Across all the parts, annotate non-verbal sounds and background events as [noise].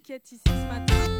vous qui êtes ici ce matin.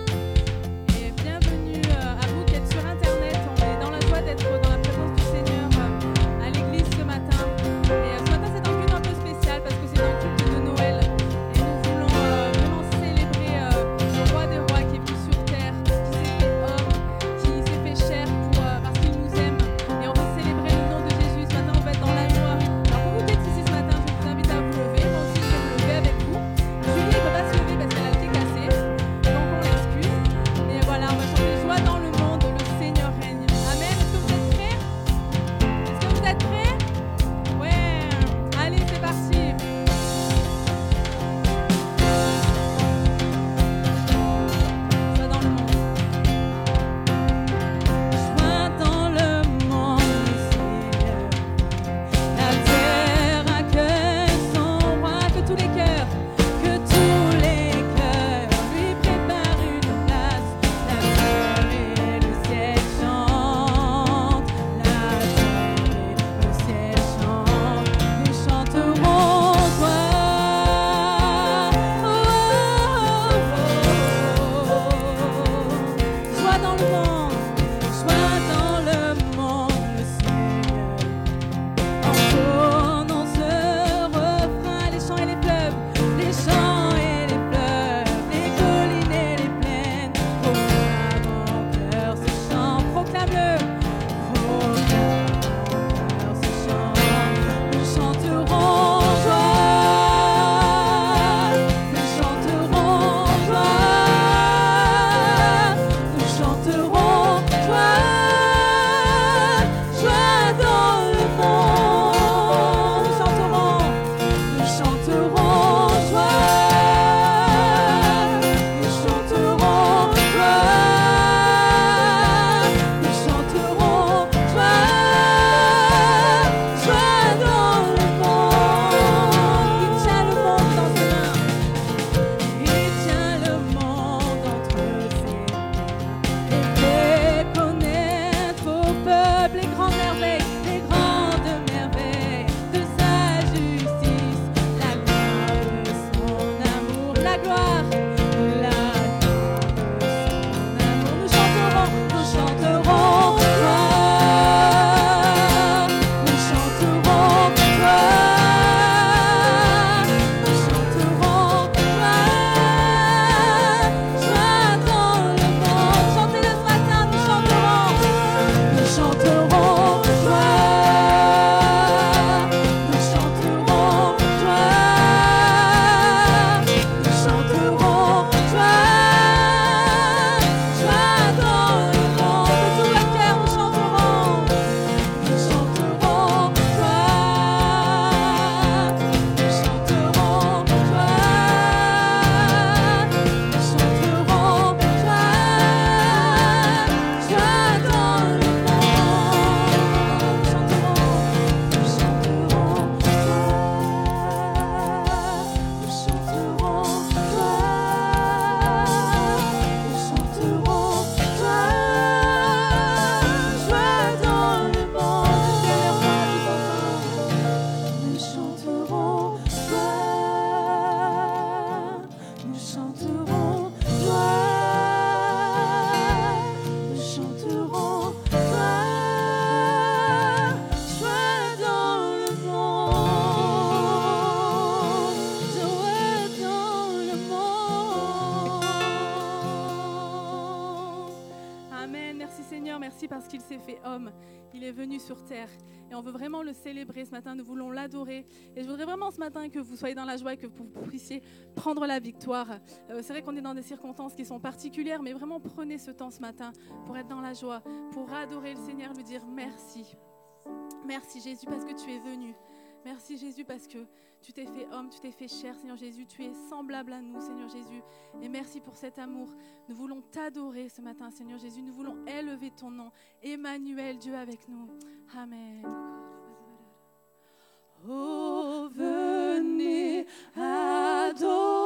célébrer ce matin, nous voulons l'adorer. Et je voudrais vraiment ce matin que vous soyez dans la joie et que vous puissiez prendre la victoire. Euh, c'est vrai qu'on est dans des circonstances qui sont particulières, mais vraiment prenez ce temps ce matin pour être dans la joie, pour adorer le Seigneur, lui dire merci. Merci Jésus parce que tu es venu. Merci Jésus parce que tu t'es fait homme, tu t'es fait cher, Seigneur Jésus, tu es semblable à nous, Seigneur Jésus. Et merci pour cet amour. Nous voulons t'adorer ce matin, Seigneur Jésus. Nous voulons élever ton nom. Emmanuel, Dieu avec nous. Amen. Oh, venez adorer.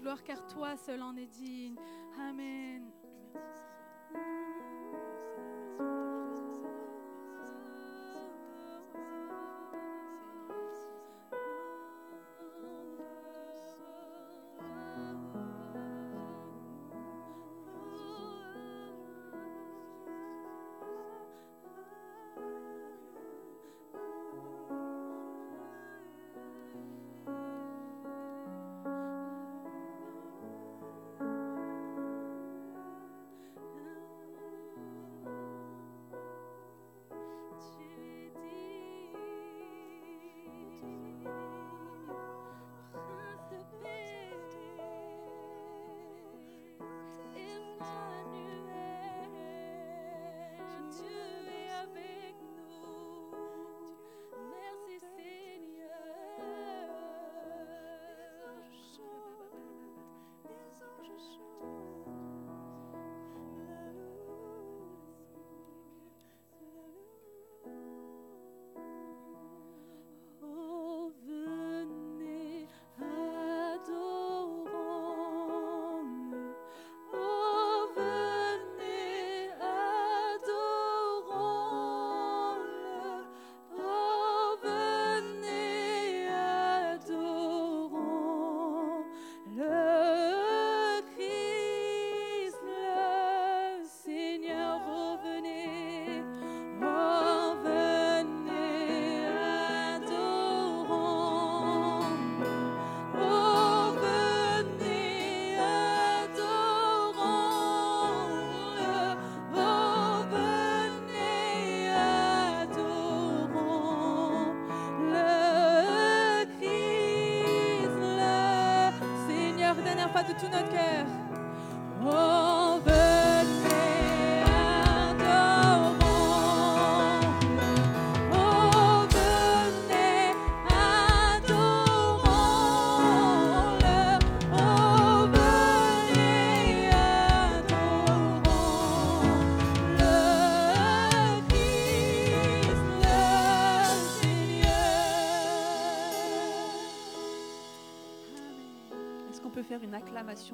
Gloire car toi seul en es digne.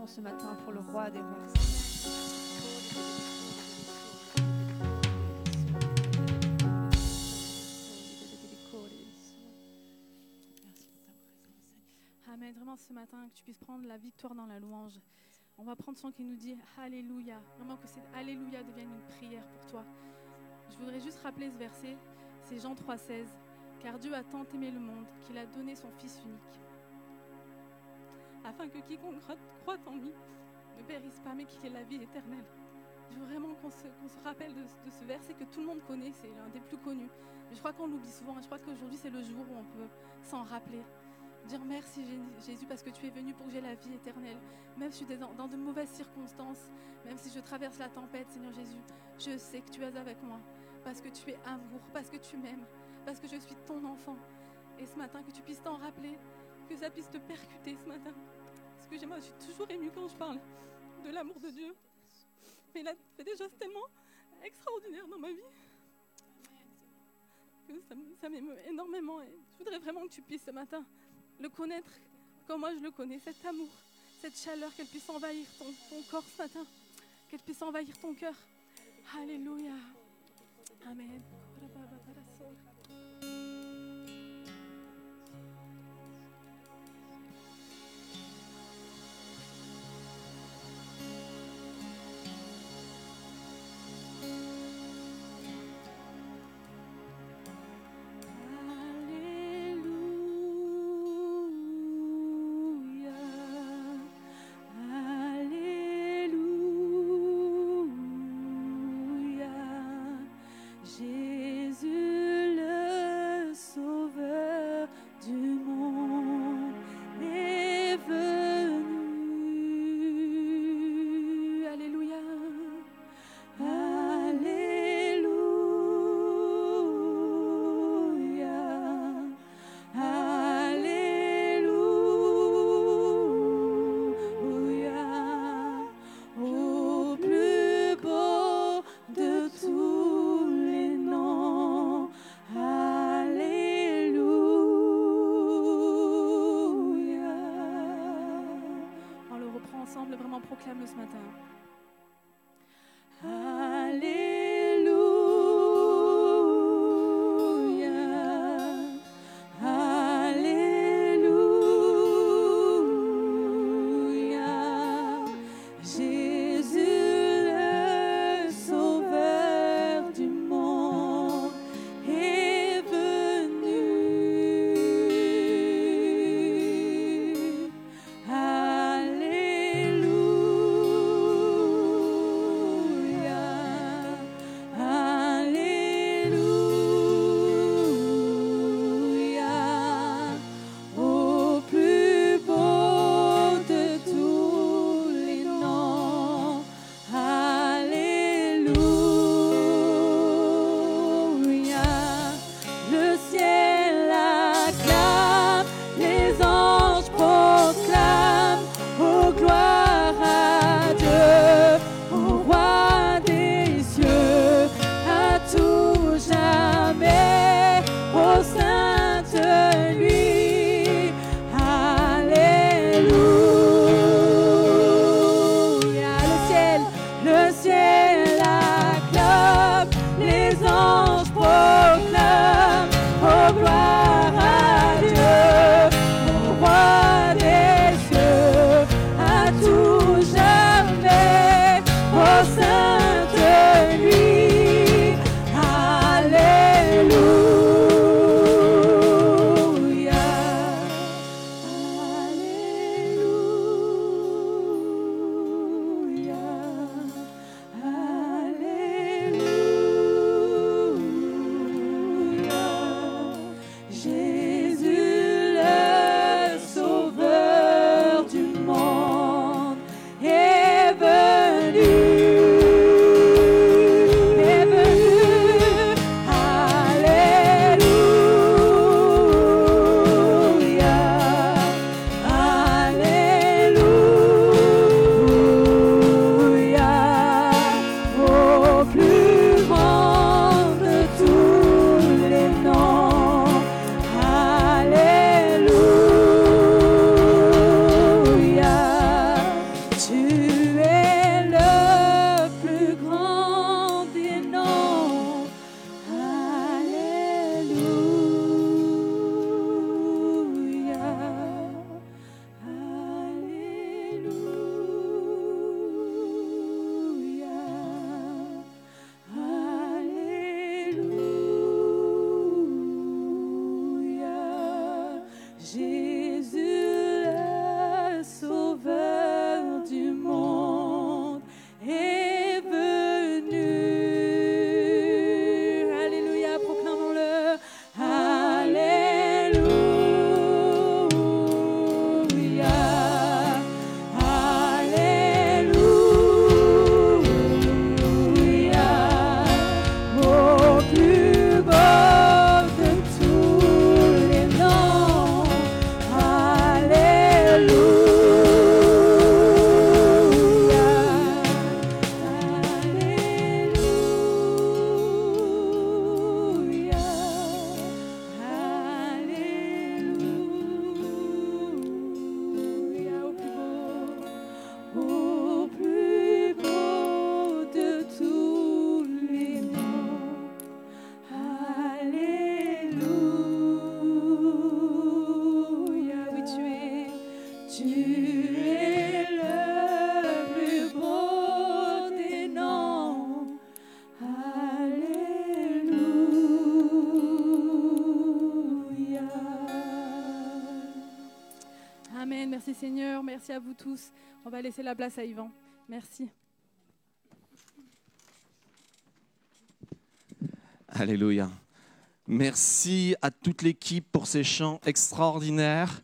Ce matin pour le roi des rois. Amen. Vraiment ce matin, que tu puisses prendre la victoire dans la louange. On va prendre son qui nous dit Alléluia. Vraiment que cet Alléluia devienne une prière pour toi. Je voudrais juste rappeler ce verset. C'est Jean 3,16. Car Dieu a tant aimé le monde qu'il a donné son Fils unique. Afin que quiconque cro- croit en lui ne périsse pas, mais qu'il ait la vie éternelle. Je veux vraiment qu'on se, rappelle de, ce verset que tout le monde connaît. C'est l'un des plus connus. Je crois qu'on l'oublie souvent. Et je crois qu'aujourd'hui, c'est le jour où on peut s'en rappeler dire merci Jésus parce que tu es venu pour que j'ai la vie éternelle. Même si je suis dans de mauvaises circonstances, même si je traverse la tempête, Seigneur Jésus, je sais que tu es avec moi parce que tu es amour, parce que tu m'aimes, parce que je suis ton enfant. Et ce matin, que tu puisses t'en rappeler, que ça puisse te percuter ce matin. Parce que j'ai- moi, je suis toujours émue quand je parle de l'amour de Dieu. Mais là, c'est des choses tellement extraordinaires dans ma vie que ça, m'émeut énormément. Je voudrais vraiment que tu puisses ce matin le connaître comme moi je le connais, cet amour, cette chaleur, qu'elle puisse envahir ton corps ce matin, qu'elle puisse envahir ton cœur. Alléluia. Amen. À vous tous. On va laisser la place à Yvan. Merci. Alléluia. Merci à toute l'équipe pour ces chants extraordinaires.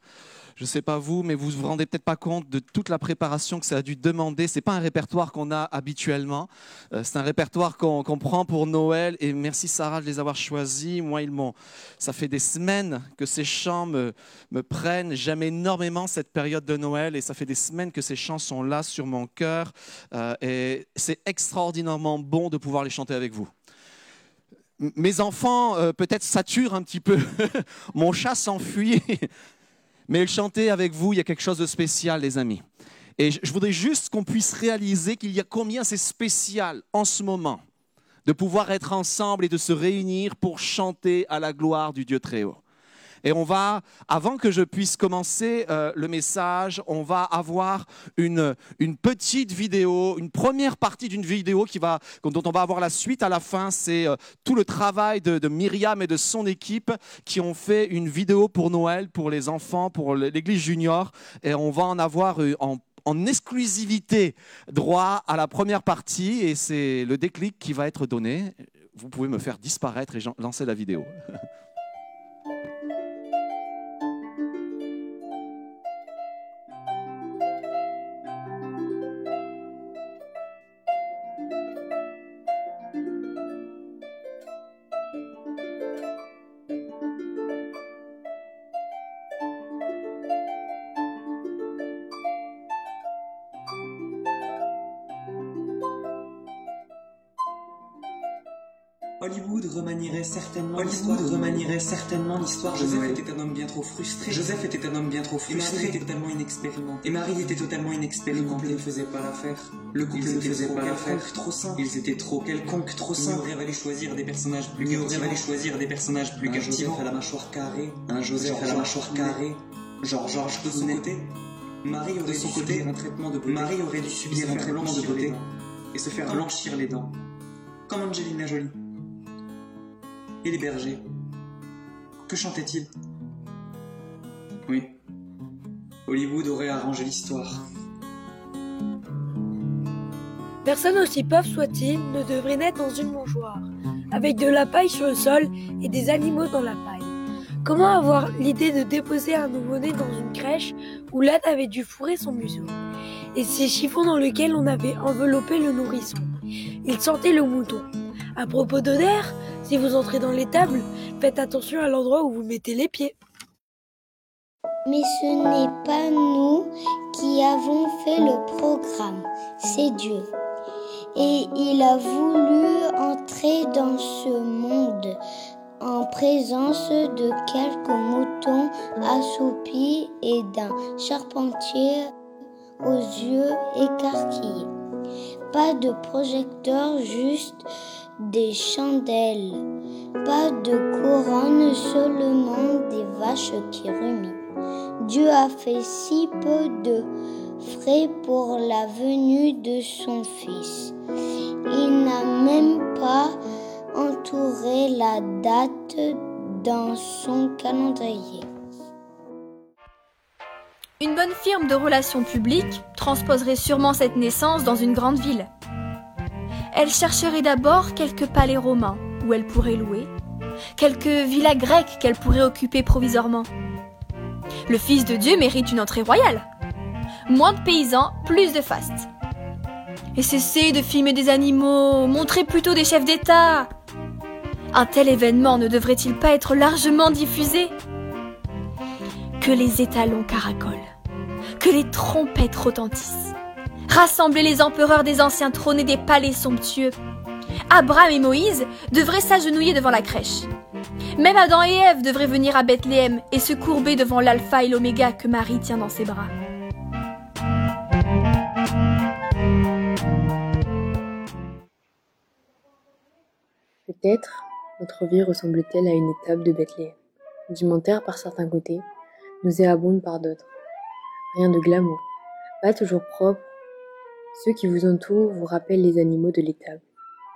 Je ne sais pas vous, mais vous ne vous rendez peut-être pas compte de toute la préparation que ça a dû demander. Ce n'est pas un répertoire qu'on a habituellement. Euh, c'est un répertoire qu'on prend pour Noël. Et merci Sarah de les avoir choisis. Moi, ils. Ça fait des semaines que ces chants me, me prennent. J'aime énormément cette période de Noël. Et ça fait des semaines que ces chants sont là sur mon cœur. Euh, et c'est extraordinairement bon de pouvoir les chanter avec vous mes enfants euh, peut-être saturent un petit peu. [laughs] Mon chat s'enfuit. Mais le chanter avec vous, il y a quelque chose de spécial, les amis. Et je voudrais juste qu'on puisse réaliser qu'il y a combien c'est spécial en ce moment de pouvoir être ensemble et de se réunir pour chanter à la gloire du Dieu très haut. Et on va, avant que je puisse commencer euh, le message, on va avoir une, une petite vidéo, une première partie d'une vidéo qui va, dont on va avoir la suite à la fin. C'est euh, tout le travail de, Myriam et de son équipe qui ont fait une vidéo pour Noël, pour les enfants, pour l'église junior. Et on va en avoir euh, en exclusivité droit à la première partie et c'est le déclic qui va être donné. Vous pouvez me faire disparaître et lancer la vidéo. [laughs] Remanierait certainement Hollywood remanierait certainement l'histoire Joseph Noël. était un homme bien trop frustré. Joseph était un homme bien trop Et Marie frustré. était totalement inexpérimenté. Et Marie était totalement Le couple inexpérimentée. ne faisait pas l'affaire. Le couple Ils ne faisait pas l'affaire. Trop sain. Ils étaient trop quelconques, trop Il sains. aurait fallu choisir des personnages plus Il aurait fallu choisir des personnages plus un Joseph à la mâchoire carrée. Un Joseph à la mâchoire carrée. Genre Georges De son côté, Marie aurait De son dû côté, subir un traitement de beauté. Marie aurait dû subir un traitement de beauté et se faire blanchir les dents. Comme Angelina Jolie. Et les bergers. Que chantait-il? Oui. Hollywood aurait arrangé l'histoire. Personne aussi pauvre soit-il ne devrait naître dans une mangeoire, avec de la paille sur le sol et des animaux dans la paille. Comment avoir l'idée de déposer un nouveau-né dans une crèche où l'âne avait dû fourrer son museau? Et ces chiffons dans lesquels on avait enveloppé le nourrisson Il sentait le mouton. À propos d'odeur, si vous entrez dans l'étable, faites attention à l'endroit où vous mettez les pieds. Mais ce n'est pas nous qui avons fait le programme, c'est Dieu. Et il a voulu entrer dans ce monde en présence de quelques moutons assoupis et d'un charpentier aux yeux écarquillés. Pas de projecteur, juste des chandelles. Pas de couronne, seulement des vaches qui rumient. Dieu a fait si peu de frais pour la venue de son Fils. Il n'a même pas entouré la date dans son calendrier. Une bonne firme de relations publiques transposerait sûrement cette naissance dans une grande ville. Elle chercherait d'abord quelques palais romains où elle pourrait louer, quelques villas grecques qu'elle pourrait occuper provisoirement. Le Fils de Dieu mérite une entrée royale. Moins de paysans, plus de fastes. Et cesser de filmer des animaux, montrer plutôt des chefs d'État. Un tel événement ne devrait-il pas être largement diffusé? Que les étalons caracolent, que les trompettes retentissent. Rassembler les empereurs des anciens trônes et des palais somptueux. Abraham et Moïse devraient s'agenouiller devant la crèche. Même Adam et Ève devraient venir à Bethléem et se courber devant l'alpha et l'oméga que Marie tient dans ses bras. Peut-être notre vie ressemble-t-elle à une étape de Bethléem. Rudimentaire par certains côtés, nauséabonde par d'autres. Rien de glamour, pas toujours propre. Ceux qui vous entourent vous rappellent les animaux de l'étable.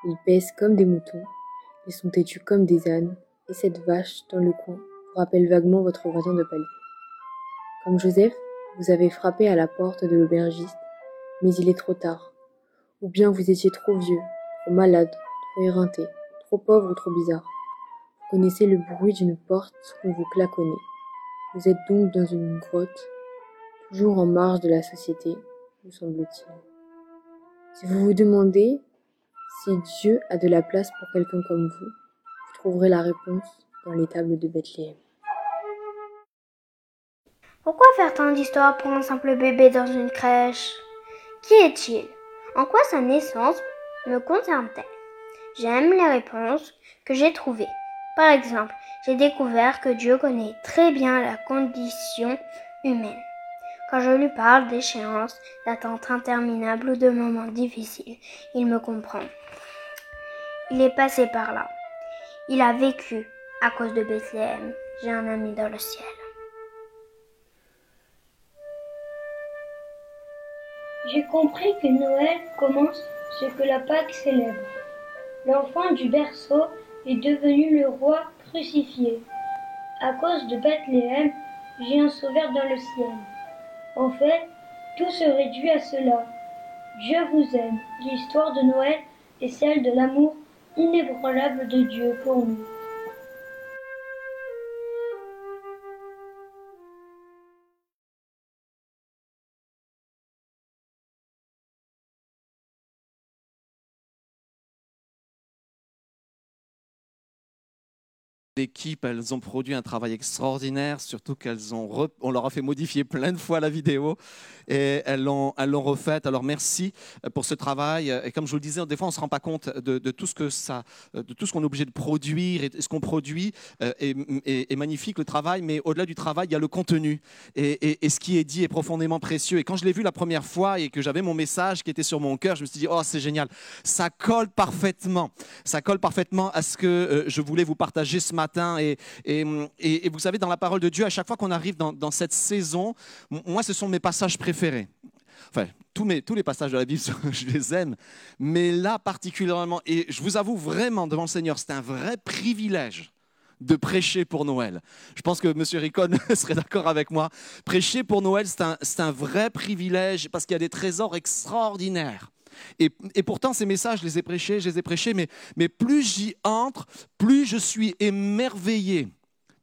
Ils pèsent comme des moutons, ils sont têtus comme des ânes, et cette vache dans le coin vous rappelle vaguement votre voisin de palier. Comme Joseph, vous avez frappé à la porte de l'aubergiste, mais il est trop tard. Ou bien vous étiez trop vieux, trop malade, trop éreinté, trop pauvre ou trop bizarre. Vous connaissez le bruit d'une porte qu'on vous claconnez. Vous êtes donc dans une grotte, toujours en marge de la société, vous semble-t-il. Si vous vous demandez si Dieu a de la place pour quelqu'un comme vous, vous trouverez la réponse dans les tables de Bethléem. Pourquoi faire tant d'histoires pour un simple bébé dans une crèche? Qui est-il? En quoi sa naissance me concerne-t-elle? J'aime les réponses que j'ai trouvées. Par exemple, j'ai découvert que Dieu connaît très bien la condition humaine. Quand je lui parle d'échéances, d'attentes interminables ou de moments difficiles, il me comprend. Il est passé par là. Il a vécu à cause de Bethléem. J'ai un ami dans le ciel. J'ai compris que Noël commence ce que la Pâque célèbre. L'enfant du berceau est devenu le roi crucifié. À cause de Bethléem, j'ai un sauveur dans le ciel. En fait, tout se réduit à cela. Dieu vous aime. L'histoire de Noël est celle de l'amour inébranlable de Dieu pour nous. L'équipe, elles ont produit un travail extraordinaire, surtout qu'elles ont, on leur a fait modifier plein de fois la vidéo et elles l'ont, refaite. Alors merci pour ce travail. Et comme je vous le disais, des fois on se rend pas compte de, tout ce que ça, de tout ce qu'on est obligé de produire et ce qu'on produit est, est, magnifique le travail, mais au-delà du travail, il y a le contenu et, et, ce qui est dit est profondément précieux. Et quand je l'ai vu la première fois et que j'avais mon message qui était sur mon cœur, je me suis dit oh c'est génial, ça colle parfaitement, ça colle parfaitement à ce que je voulais vous partager ce matin et, vous savez, dans la parole de Dieu, à chaque fois qu'on arrive dans, cette saison, moi, ce sont mes passages préférés. Enfin, tous, mes, tous les passages de la Bible, [laughs] je les aime, mais là particulièrement, et je vous avoue vraiment devant le Seigneur, c'est un vrai privilège de prêcher pour Noël. Je pense que M. Ricon [laughs] serait d'accord avec moi. Prêcher pour Noël, c'est un, un, vrai privilège parce qu'il y a des trésors extraordinaires et, pourtant, ces messages, je les ai prêchés, je les ai prêchés, mais, mais plus j'y entre, plus je suis émerveillé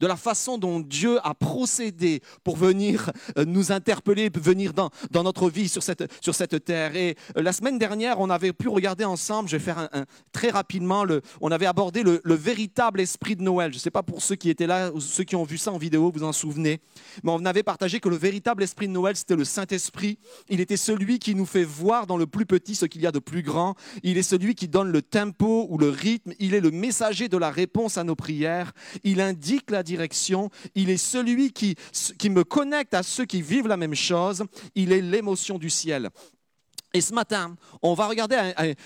de la façon dont Dieu a procédé pour venir euh, nous interpeller, venir dans, dans notre vie sur cette, sur cette terre. Et euh, la semaine dernière, on avait pu regarder ensemble, je vais faire très rapidement, on avait abordé le, véritable esprit de Noël. Je ne sais pas pour ceux qui étaient là, ceux qui ont vu ça en vidéo, vous en souvenez, mais on avait partagé que le véritable esprit de Noël, c'était le Saint-Esprit. Il était celui qui nous fait voir dans le plus petit ce qu'il y a de plus grand. Il est celui qui donne le tempo ou le rythme. Il est le messager de la réponse à nos prières. Il indique la direction. Il est celui qui, qui me connecte à ceux qui vivent la même chose. Il est l'émotion du ciel. Et ce matin, on va regarder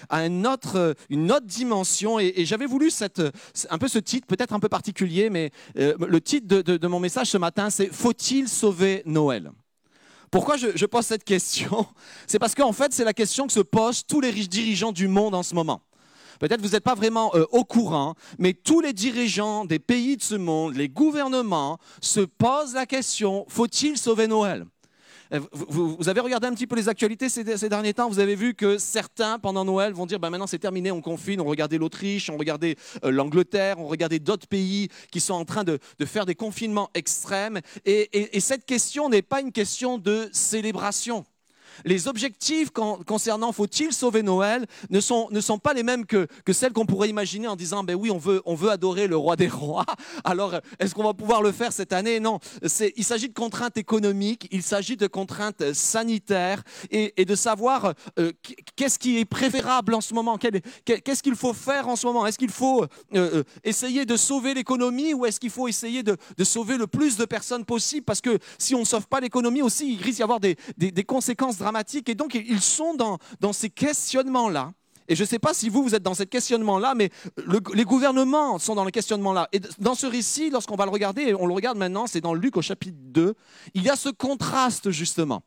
à, une, autre, une autre dimension. Et, j'avais voulu cette, un peu ce titre, peut-être un peu particulier, mais euh, le titre de, mon message ce matin, c'est Faut-il sauver Noël? Pourquoi je, je, pose cette question? C'est parce qu'en fait, c'est la question que se posent tous les dirigeants du monde en ce moment. Peut-être vous n'êtes pas vraiment euh, au courant, mais tous les dirigeants des pays de ce monde, les gouvernements, se posent la question, faut-il sauver Noël? Euh, vous, avez regardé un petit peu les actualités ces, derniers temps, vous avez vu que certains, pendant Noël, vont dire, ben maintenant c'est terminé, on confine, on regardait l'Autriche, on regardait euh, l'Angleterre, on regardait d'autres pays qui sont en train de, faire des confinements extrêmes. et cette question n'est pas une question de célébration les objectifs concernant faut-il sauver Noël ne sont, pas les mêmes que, celles qu'on pourrait imaginer en disant, ben oui, on veut, adorer le roi des [laughs] rois. Alors, est-ce qu'on va pouvoir le faire cette année? Non. Il s'agit de contraintes économiques, il s'agit de contraintes sanitaires et, de savoir euh, qu'est-ce qui est préférable en ce moment, qu'est-ce qu'il faut faire en ce moment? Est-ce qu'il faut euh, euh, essayer de sauver l'économie ou est-ce qu'il faut essayer de, sauver le plus de personnes possible? Parce que si on ne sauve pas l'économie aussi, il risque d'y avoir des, des, conséquences et donc, ils sont dans, ces questionnements-là. Et je ne sais pas si vous, vous êtes dans ce questionnement-là, mais les gouvernements sont dans le questionnement-là. Et dans ce récit, lorsqu'on va le regarder, et on le regarde maintenant, c'est dans Luc au chapitre 2, il y a ce contraste justement.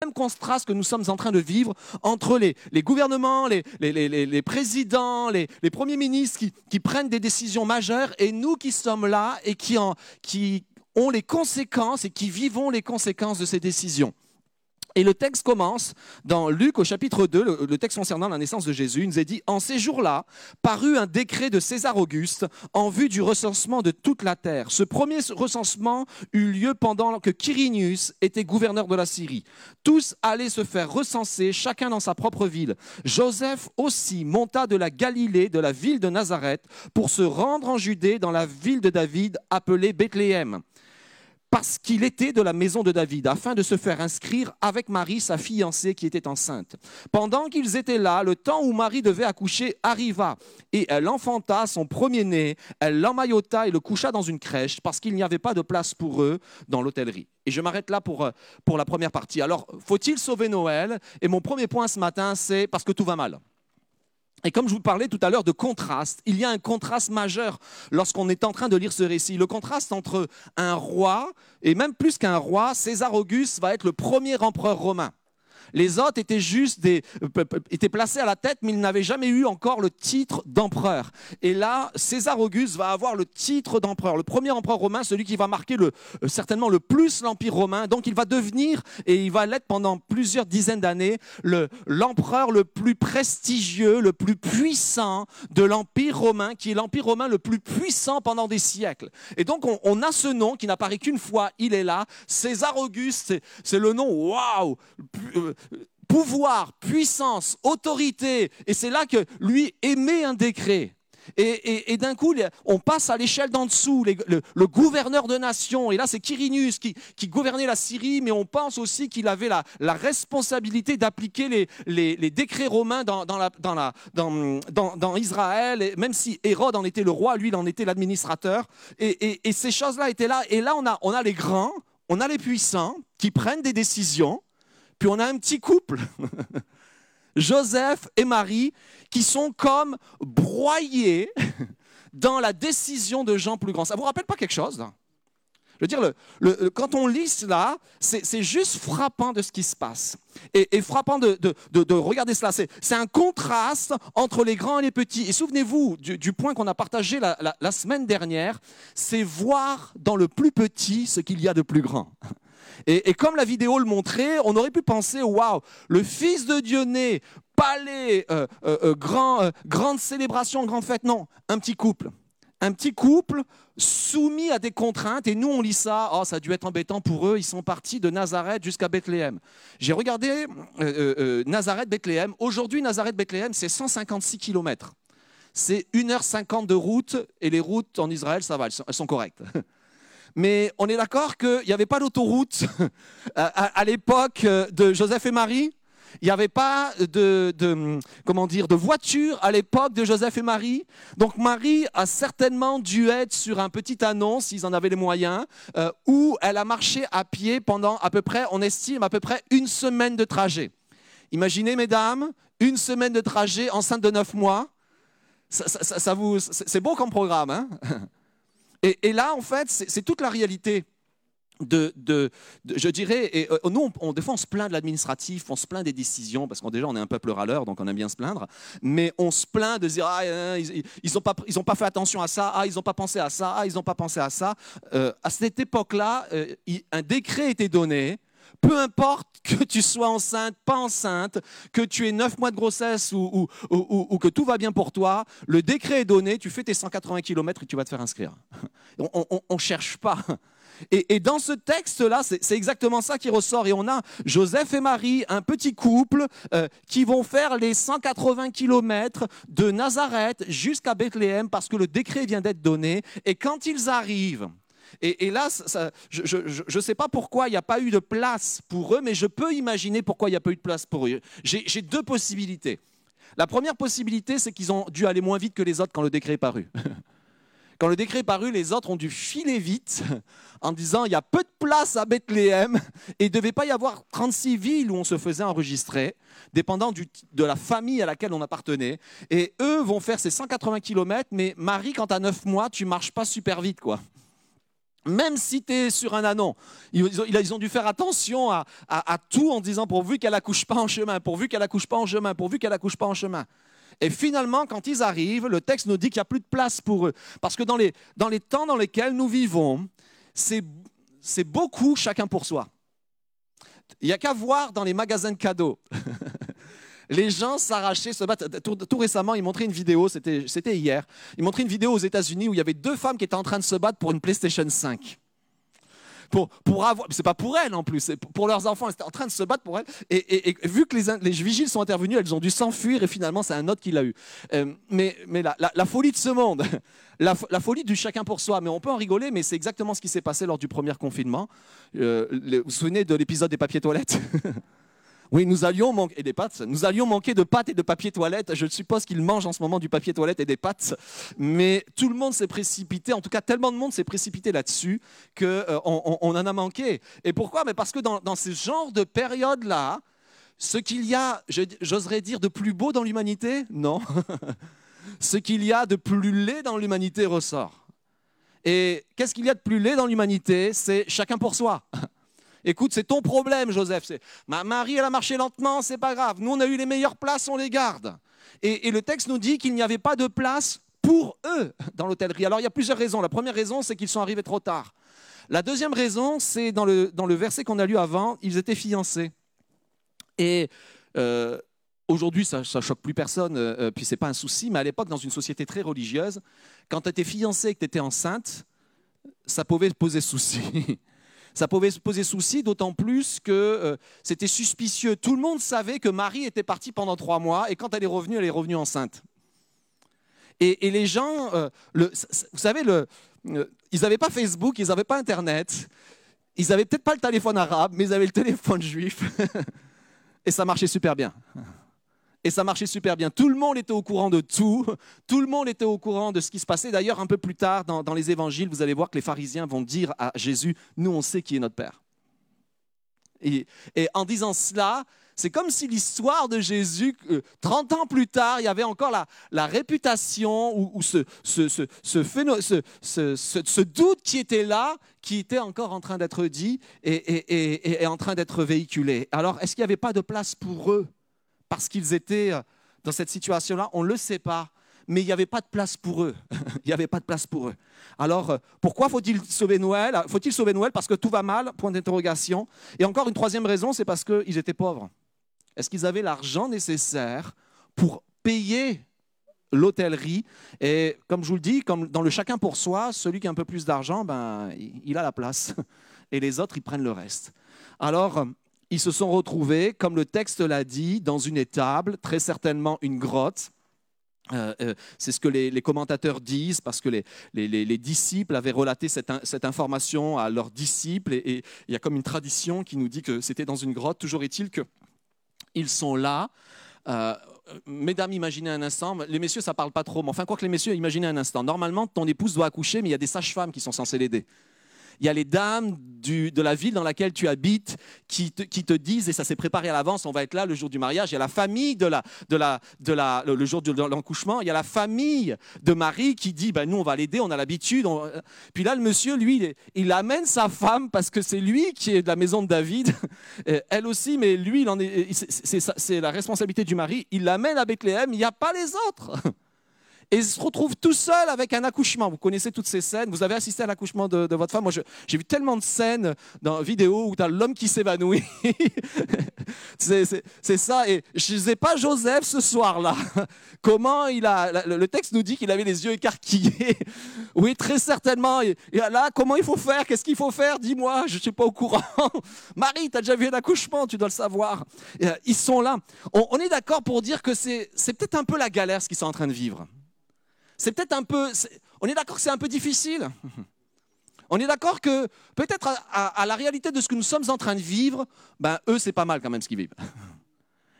Le même contraste que nous sommes en train de vivre entre les, gouvernements, les, présidents, les, premiers ministres qui, qui, prennent des décisions majeures et nous qui sommes là et qui, en, qui ont les conséquences et qui vivons les conséquences de ces décisions. Et le texte commence dans Luc au chapitre 2, le, texte concernant la naissance de Jésus. Il nous est dit, en ces jours-là, parut un décret de César Auguste en vue du recensement de toute la terre. Ce premier recensement eut lieu pendant que Quirinius était gouverneur de la Syrie. Tous allaient se faire recenser, chacun dans sa propre ville. Joseph aussi monta de la Galilée, de la ville de Nazareth, pour se rendre en Judée, dans la ville de David, appelée Bethléem parce qu'il était de la maison de David, afin de se faire inscrire avec Marie, sa fiancée, qui était enceinte. Pendant qu'ils étaient là, le temps où Marie devait accoucher arriva, et elle enfanta son premier-né, elle l'emmaillota et le coucha dans une crèche, parce qu'il n'y avait pas de place pour eux dans l'hôtellerie. Et je m'arrête là pour, euh, pour la première partie. Alors, faut-il sauver Noël? Et mon premier point ce matin, c'est parce que tout va mal. Et comme je vous parlais tout à l'heure de contraste, il y a un contraste majeur lorsqu'on est en train de lire ce récit. Le contraste entre un roi, et même plus qu'un roi, César Auguste va être le premier empereur romain. Les autres étaient juste euh, étaient placés à la tête, mais ils n'avaient jamais eu encore le titre d'empereur. Et là, César Auguste va avoir le titre d'empereur, le premier empereur romain, celui qui va marquer euh, certainement le plus l'empire romain. Donc, il va devenir et il va l'être pendant plusieurs dizaines d'années l'empereur le, plus prestigieux, le plus puissant de l'empire romain, qui est l'empire romain le plus puissant pendant des siècles. Et donc, on, a ce nom qui n'apparaît qu'une fois. Il est là, César Auguste. C'est le nom. Waouh pouvoir, puissance, autorité. Et c'est là que lui émet un décret. Et, d'un coup, on passe à l'échelle d'en dessous, le, gouverneur de nation. Et là, c'est Quirinus qui, gouvernait la Syrie, mais on pense aussi qu'il avait la, responsabilité d'appliquer les, décrets romains dans, Israël. même si Hérode en était le roi, lui, il en était l'administrateur. Et, ces choses-là étaient là. Et là, on a, on a les grands, on a les puissants qui prennent des décisions. Puis on a un petit couple. [laughs] Joseph et Marie, qui sont comme broyés dans la décision de gens plus grands. Ça vous rappelle pas quelque chose je veux dire, quand on lit cela, c'est juste frappant de ce qui se passe. Et, frappant de, regarder cela. C'est un contraste entre les grands et les petits. Et souvenez-vous du, point qu'on a partagé la semaine dernière, c'est voir dans le plus petit ce qu'il y a de plus grand. Et, comme la vidéo le montrait, on aurait pu penser, waouh, le Fils de Dieu né, palais, euh, euh, euh, grand, grande célébration, grande fête. Non, un petit couple. Un petit couple soumis à des contraintes. Et nous, on lit ça. Oh, ça a dû être embêtant pour eux. Ils sont partis de Nazareth jusqu'à Bethléem. J'ai regardé Nazareth, Bethléem. Aujourd'hui, Nazareth, Bethléem, c'est 156 km. C'est 1h50 de route. Et les routes en Israël, ça va, elles sont correctes. [laughs] Mais on est d'accord qu'il n'y avait pas d'autoroute [laughs] à, l'époque de Joseph et Marie. Il n'y avait pas de, comment dire, de voiture à l'époque de Joseph et Marie. Donc Marie a certainement dû être sur un petit annonce, s'ils en avaient les moyens, euh, où elle a marché à pied pendant à peu près, on estime à peu près une semaine de trajet. Imaginez, mesdames, une semaine de trajet enceinte de neuf mois. Ça, c'est beau comme programme. Hein? [laughs] et, là, en fait, c'est toute la réalité. De, je dirais, et euh, nous, on, des fois, on se plaint de l'administratif, on se plaint des décisions, parce qu'on déjà, on est un peuple râleur, donc on aime bien se plaindre, mais on se plaint de dire, ah, hein, ils n'ont pas, pas fait attention à ça, ah, ils n'ont pas pensé à ça, ah, ils n'ont pas pensé à ça. Euh, à cette époque-là, euh, un décret était donné, peu importe que tu sois enceinte, pas enceinte, que tu aies 9 mois de grossesse ou, que tout va bien pour toi, le décret est donné, tu fais tes 180 km et tu vas te faire inscrire. [laughs] On ne cherche pas. Et, dans ce texte-là, c'est exactement ça qui ressort. Et on a Joseph et Marie, un petit couple, euh, qui vont faire les 180 km de Nazareth jusqu'à Bethléem parce que le décret vient d'être donné. Et quand ils arrivent, et, là, je ne sais pas pourquoi il n'y a pas eu de place pour eux, mais je peux imaginer pourquoi il n'y a pas eu de place pour eux. J'ai deux possibilités. La première possibilité, c'est qu'ils ont dû aller moins vite que les autres quand le décret est paru. [laughs] Quand le décret est paru, les autres ont dû filer vite en disant il y a peu de place à Bethléem et il ne devait pas y avoir 36 villes où on se faisait enregistrer, dépendant de la famille à laquelle on appartenait. Et eux vont faire ces 180 km, mais Marie, quand tu as 9 mois, tu marches pas super vite. quoi. Même si tu es sur un anon, ils ont, dû faire attention à, tout en disant pourvu qu'elle accouche pas en chemin, pourvu qu'elle accouche pas en chemin, pourvu qu'elle accouche pas en chemin. Et finalement, quand ils arrivent, le texte nous dit qu'il n'y a plus de place pour eux. Parce que dans les, dans les temps dans lesquels nous vivons, c'est beaucoup chacun pour soi. Il n'y a qu'à voir dans les magasins de cadeaux. [laughs] Les gens s'arrachaient, se battre. Tout, récemment, ils montraient une vidéo, c'était hier. Ils montraient une vidéo aux États-Unis où il y avait deux femmes qui étaient en train de se battre pour une PlayStation 5. Pour, pour avoir, c'est pas pour elles en plus, c'est pour leurs enfants, elles étaient en train de se battre pour elles. Et, vu que les, les, vigiles sont intervenus, elles ont dû s'enfuir et finalement c'est un autre qui l'a eu. Euh, mais la, folie de ce monde, [laughs] la, la, folie du chacun pour soi, mais on peut en rigoler, mais c'est exactement ce qui s'est passé lors du premier confinement. Euh, vous vous souvenez de l'épisode des papiers toilettes? [laughs] Oui, nous allions manquer des pâtes. Nous allions manquer de pâtes et de papier toilette. Je suppose qu'ils mangent en ce moment du papier toilette et des pâtes, mais tout le monde s'est précipité. En tout cas, tellement de monde s'est précipité là-dessus qu'on euh, on, en a manqué. Et pourquoi? Mais parce que dans, dans ce genre de période-là, ce qu'il y a, j'oserais dire, de plus beau dans l'humanité, non. [laughs] ce qu'il y a de plus laid dans l'humanité ressort. Et qu'est-ce qu'il y a de plus laid dans l'humanité? C'est chacun pour soi. [laughs] Écoute, c'est ton problème, Joseph. Ma Marie, elle a marché lentement, c'est pas grave. Nous, on a eu les meilleures places, on les garde. Et, le texte nous dit qu'il n'y avait pas de place pour eux dans l'hôtellerie. Alors, il y a plusieurs raisons. La première raison, c'est qu'ils sont arrivés trop tard. La deuxième raison, c'est dans le, dans le verset qu'on a lu avant, ils étaient fiancés. Et euh, aujourd'hui, ça ne choque plus personne, euh, euh, puis ce n'est pas un souci, mais à l'époque, dans une société très religieuse, quand tu étais fiancé et que tu étais enceinte, ça pouvait poser souci. [laughs] Ça pouvait se poser souci, d'autant plus que euh, c'était suspicieux. Tout le monde savait que Marie était partie pendant trois mois et quand elle est revenue, elle est revenue enceinte. Et, les gens, euh, vous savez, euh, ils n'avaient pas Facebook, ils n'avaient pas Internet, ils n'avaient peut-être pas le téléphone arabe, mais ils avaient le téléphone juif. [laughs] et ça marchait super bien. Et ça marchait super bien. Tout le monde était au courant de tout. [laughs] Tout le monde était au courant de ce qui se passait. D'ailleurs, un peu plus tard, dans, les évangiles, vous allez voir que les pharisiens vont dire à Jésus, nous, on sait qui est notre Père. Et, en disant cela, c'est comme si l'histoire de Jésus, 30 euh, ans plus tard, il y avait encore la, réputation ou, ce, doute qui était là, qui était encore en train d'être dit et en train d'être véhiculé. Alors, est-ce qu'il n'y avait pas de place pour eux? Parce qu'ils étaient euh, dans cette situation-là On ne le sait pas mais il n'y avait pas de place pour eux. [laughs] il n'y avait pas de place pour eux. Alors, euh, pourquoi faut-il sauver Noël? Faut-il sauver Noël? Parce que tout va mal? Point d'interrogation. Et encore une troisième raison, c'est parce qu'ils étaient pauvres. Est-ce qu'ils avaient l'argent nécessaire pour payer l'hôtellerie? Et comme je vous le dis, comme dans le chacun pour soi, celui qui a un peu plus d'argent, ben, il a la place. [laughs] Et les autres, ils prennent le reste. Alors, ils se sont retrouvés, comme le texte l'a dit, dans une étable, très certainement une grotte. Euh, euh, c'est ce que les, commentateurs disent parce que les, disciples avaient relaté cette, information à leurs disciples et, il y a comme une tradition qui nous dit que c'était dans une grotte. Toujours est-il qu'ils sont là. Euh, mesdames, imaginez un instant, les messieurs, ça parle pas trop, mais enfin, quoi que les messieurs, imaginez un instant. Normalement, ton épouse doit accoucher, mais il y a des sages-femmes qui sont censées l'aider il y a les dames de la ville dans laquelle tu habites qui te, disent, et ça s'est préparé à l'avance, on va être là le jour du mariage, il y a la famille de la, de la, de la, le jour de l'encouchement, il y a la famille de Marie qui dit, ben, nous on va l'aider, on a l'habitude. Puis là, le monsieur, lui, il, amène sa femme parce que c'est lui qui est de la maison de David, [laughs] elle aussi, mais lui, c'est la responsabilité du mari, il l'amène à Bethléem, il n'y a pas les autres [laughs] et il se retrouve tout seul avec un accouchement. Vous connaissez toutes ces scènes. Vous avez assisté à l'accouchement de, votre femme. Moi, j'ai vu tellement de scènes dans vidéo où tu as l'homme qui s'évanouit. [laughs] c'est ça. Et je ne sais pas Joseph ce soir-là. [laughs] Comment il a. Le texte nous dit qu'il avait les yeux écarquillés. [laughs] Oui, très certainement. Et, là, comment il faut faire? Qu'est-ce qu'il faut faire? Dis-moi, je ne suis pas au courant. Marie, tu as déjà vu un accouchement, tu dois le savoir. Euh, ils sont là. On, on est d'accord pour dire que c'est peut-être un peu la galère ce qu'ils sont en train de vivre. C'est peut-être un peu... on est d'accord que c'est un peu difficile. On est d'accord que peut-être à, la réalité de ce que nous sommes en train de vivre, ben, eux, c'est pas mal quand même ce qu'ils vivent. [laughs]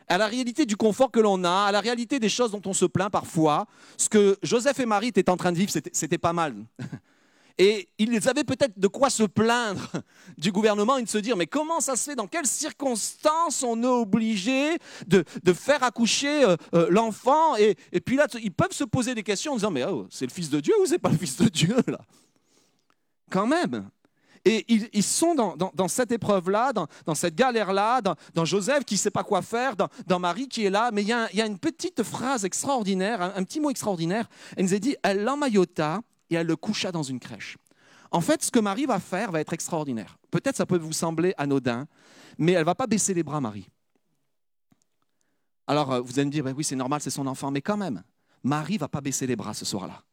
À la réalité du confort que l'on a, à la réalité des choses dont on se plaint parfois, ce que Joseph et Marie étaient en train de vivre, c'était pas mal. [laughs] Et ils avaient peut-être de quoi se plaindre [laughs] du gouvernement et de se dire, mais comment ça se fait, dans quelles circonstances on est obligé de, faire accoucher euh, euh, l'enfant? Et, puis là, ils peuvent se poser des questions en disant, mais oh, c'est le Fils de Dieu ou c'est pas le Fils de Dieu là? Quand même. Et ils, sont dans, cette épreuve-là, dans, cette galère-là, dans, Joseph qui ne sait pas quoi faire, dans, Marie qui est là. Mais il y a, une petite phrase extraordinaire, un, un, petit mot extraordinaire. Elle nous a dit, elle l'emmaillota et elle le coucha dans une crèche. En fait, ce que Marie va faire va être extraordinaire. Peut-être ça peut vous sembler anodin, mais elle va pas baisser les bras, Marie. Alors, euh, vous allez me dire, ben oui, c'est normal, c'est son enfant, mais quand même, Marie va pas baisser les bras ce soir-là.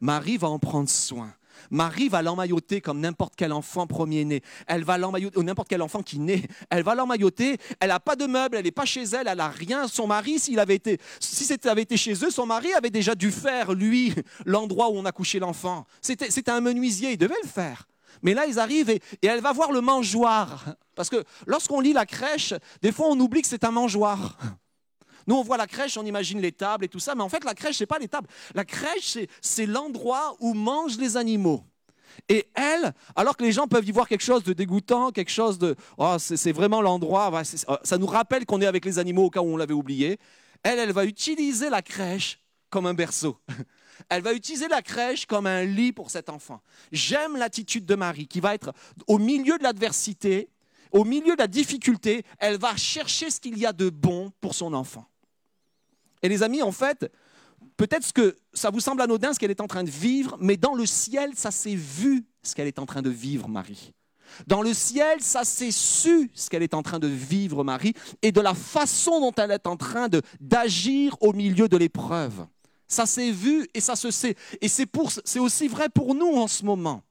Marie va en prendre soin. Marie va l'emmailloter comme n'importe quel enfant premier-né. Elle va l'emmailloter, n'importe quel enfant qui naît. Elle va l'emmailloter. Elle n'a pas de meubles, elle n'est pas chez elle, elle n'a rien. Son mari, s'il avait été, si c'était été chez eux, son mari avait déjà dû faire, lui, l'endroit où on a couché l'enfant. C'était un menuisier, il devait le faire. Mais là, ils arrivent et, et elle va voir le mangeoir. Parce que lorsqu'on lit la crèche, des fois, on oublie que c'est un mangeoir. Nous, on voit la crèche, on imagine les tables et tout ça, mais en fait, la crèche, ce n'est pas les tables. La crèche, c'est l'endroit où mangent les animaux. Et elle, alors que les gens peuvent y voir quelque chose de dégoûtant, quelque chose de... Oh, c'est vraiment l'endroit, oh, ça nous rappelle qu'on est avec les animaux au cas où on l'avait oublié. Elle, elle va utiliser la crèche comme un berceau. [laughs] Elle va utiliser la crèche comme un lit pour cet enfant. J'aime l'attitude de Marie qui va être au milieu de l'adversité, au milieu de la difficulté, elle va chercher ce qu'il y a de bon pour son enfant. Et les amis, en fait, peut-être que ça vous semble anodin ce qu'elle est en train de vivre, mais dans le ciel, ça s'est vu ce qu'elle est en train de vivre, Marie. Dans le ciel, ça s'est su ce qu'elle est en train de vivre, Marie, et de la façon dont elle est en train d'agir au milieu de l'épreuve. Ça s'est vu et ça se sait. Et c'est aussi vrai pour nous en ce moment.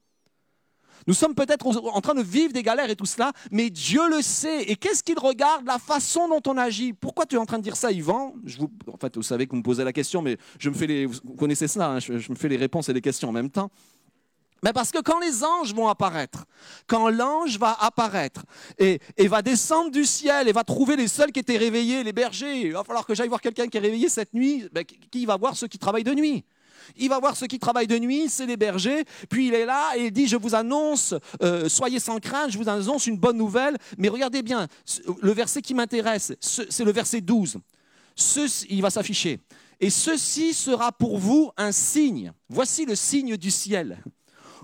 Nous sommes peut-être en train de vivre des galères et tout cela, mais Dieu le sait. Et qu'est-ce qu'il regarde? La façon dont on agit. Pourquoi tu es en train de dire ça, Yvan? En fait, vous savez que vous me posez la question, mais je me fais les, vous connaissez cela, hein, je, me fais les réponses et les questions en même temps. Mais parce que quand les anges vont apparaître, quand l'ange va apparaître et, et, va descendre du ciel et va trouver les seuls qui étaient réveillés, les bergers, il va falloir que j'aille voir quelqu'un qui est réveillé cette nuit, ben, qui va voir ceux qui travaillent de nuit il va voir ceux qui travaillent de nuit, c'est les bergers, puis il est là et il dit, je vous annonce, euh, soyez sans crainte, je vous annonce une bonne nouvelle, mais regardez bien, le verset qui m'intéresse, c'est le verset 12. il va s'afficher. Et ceci sera pour vous un signe. Voici le signe du ciel.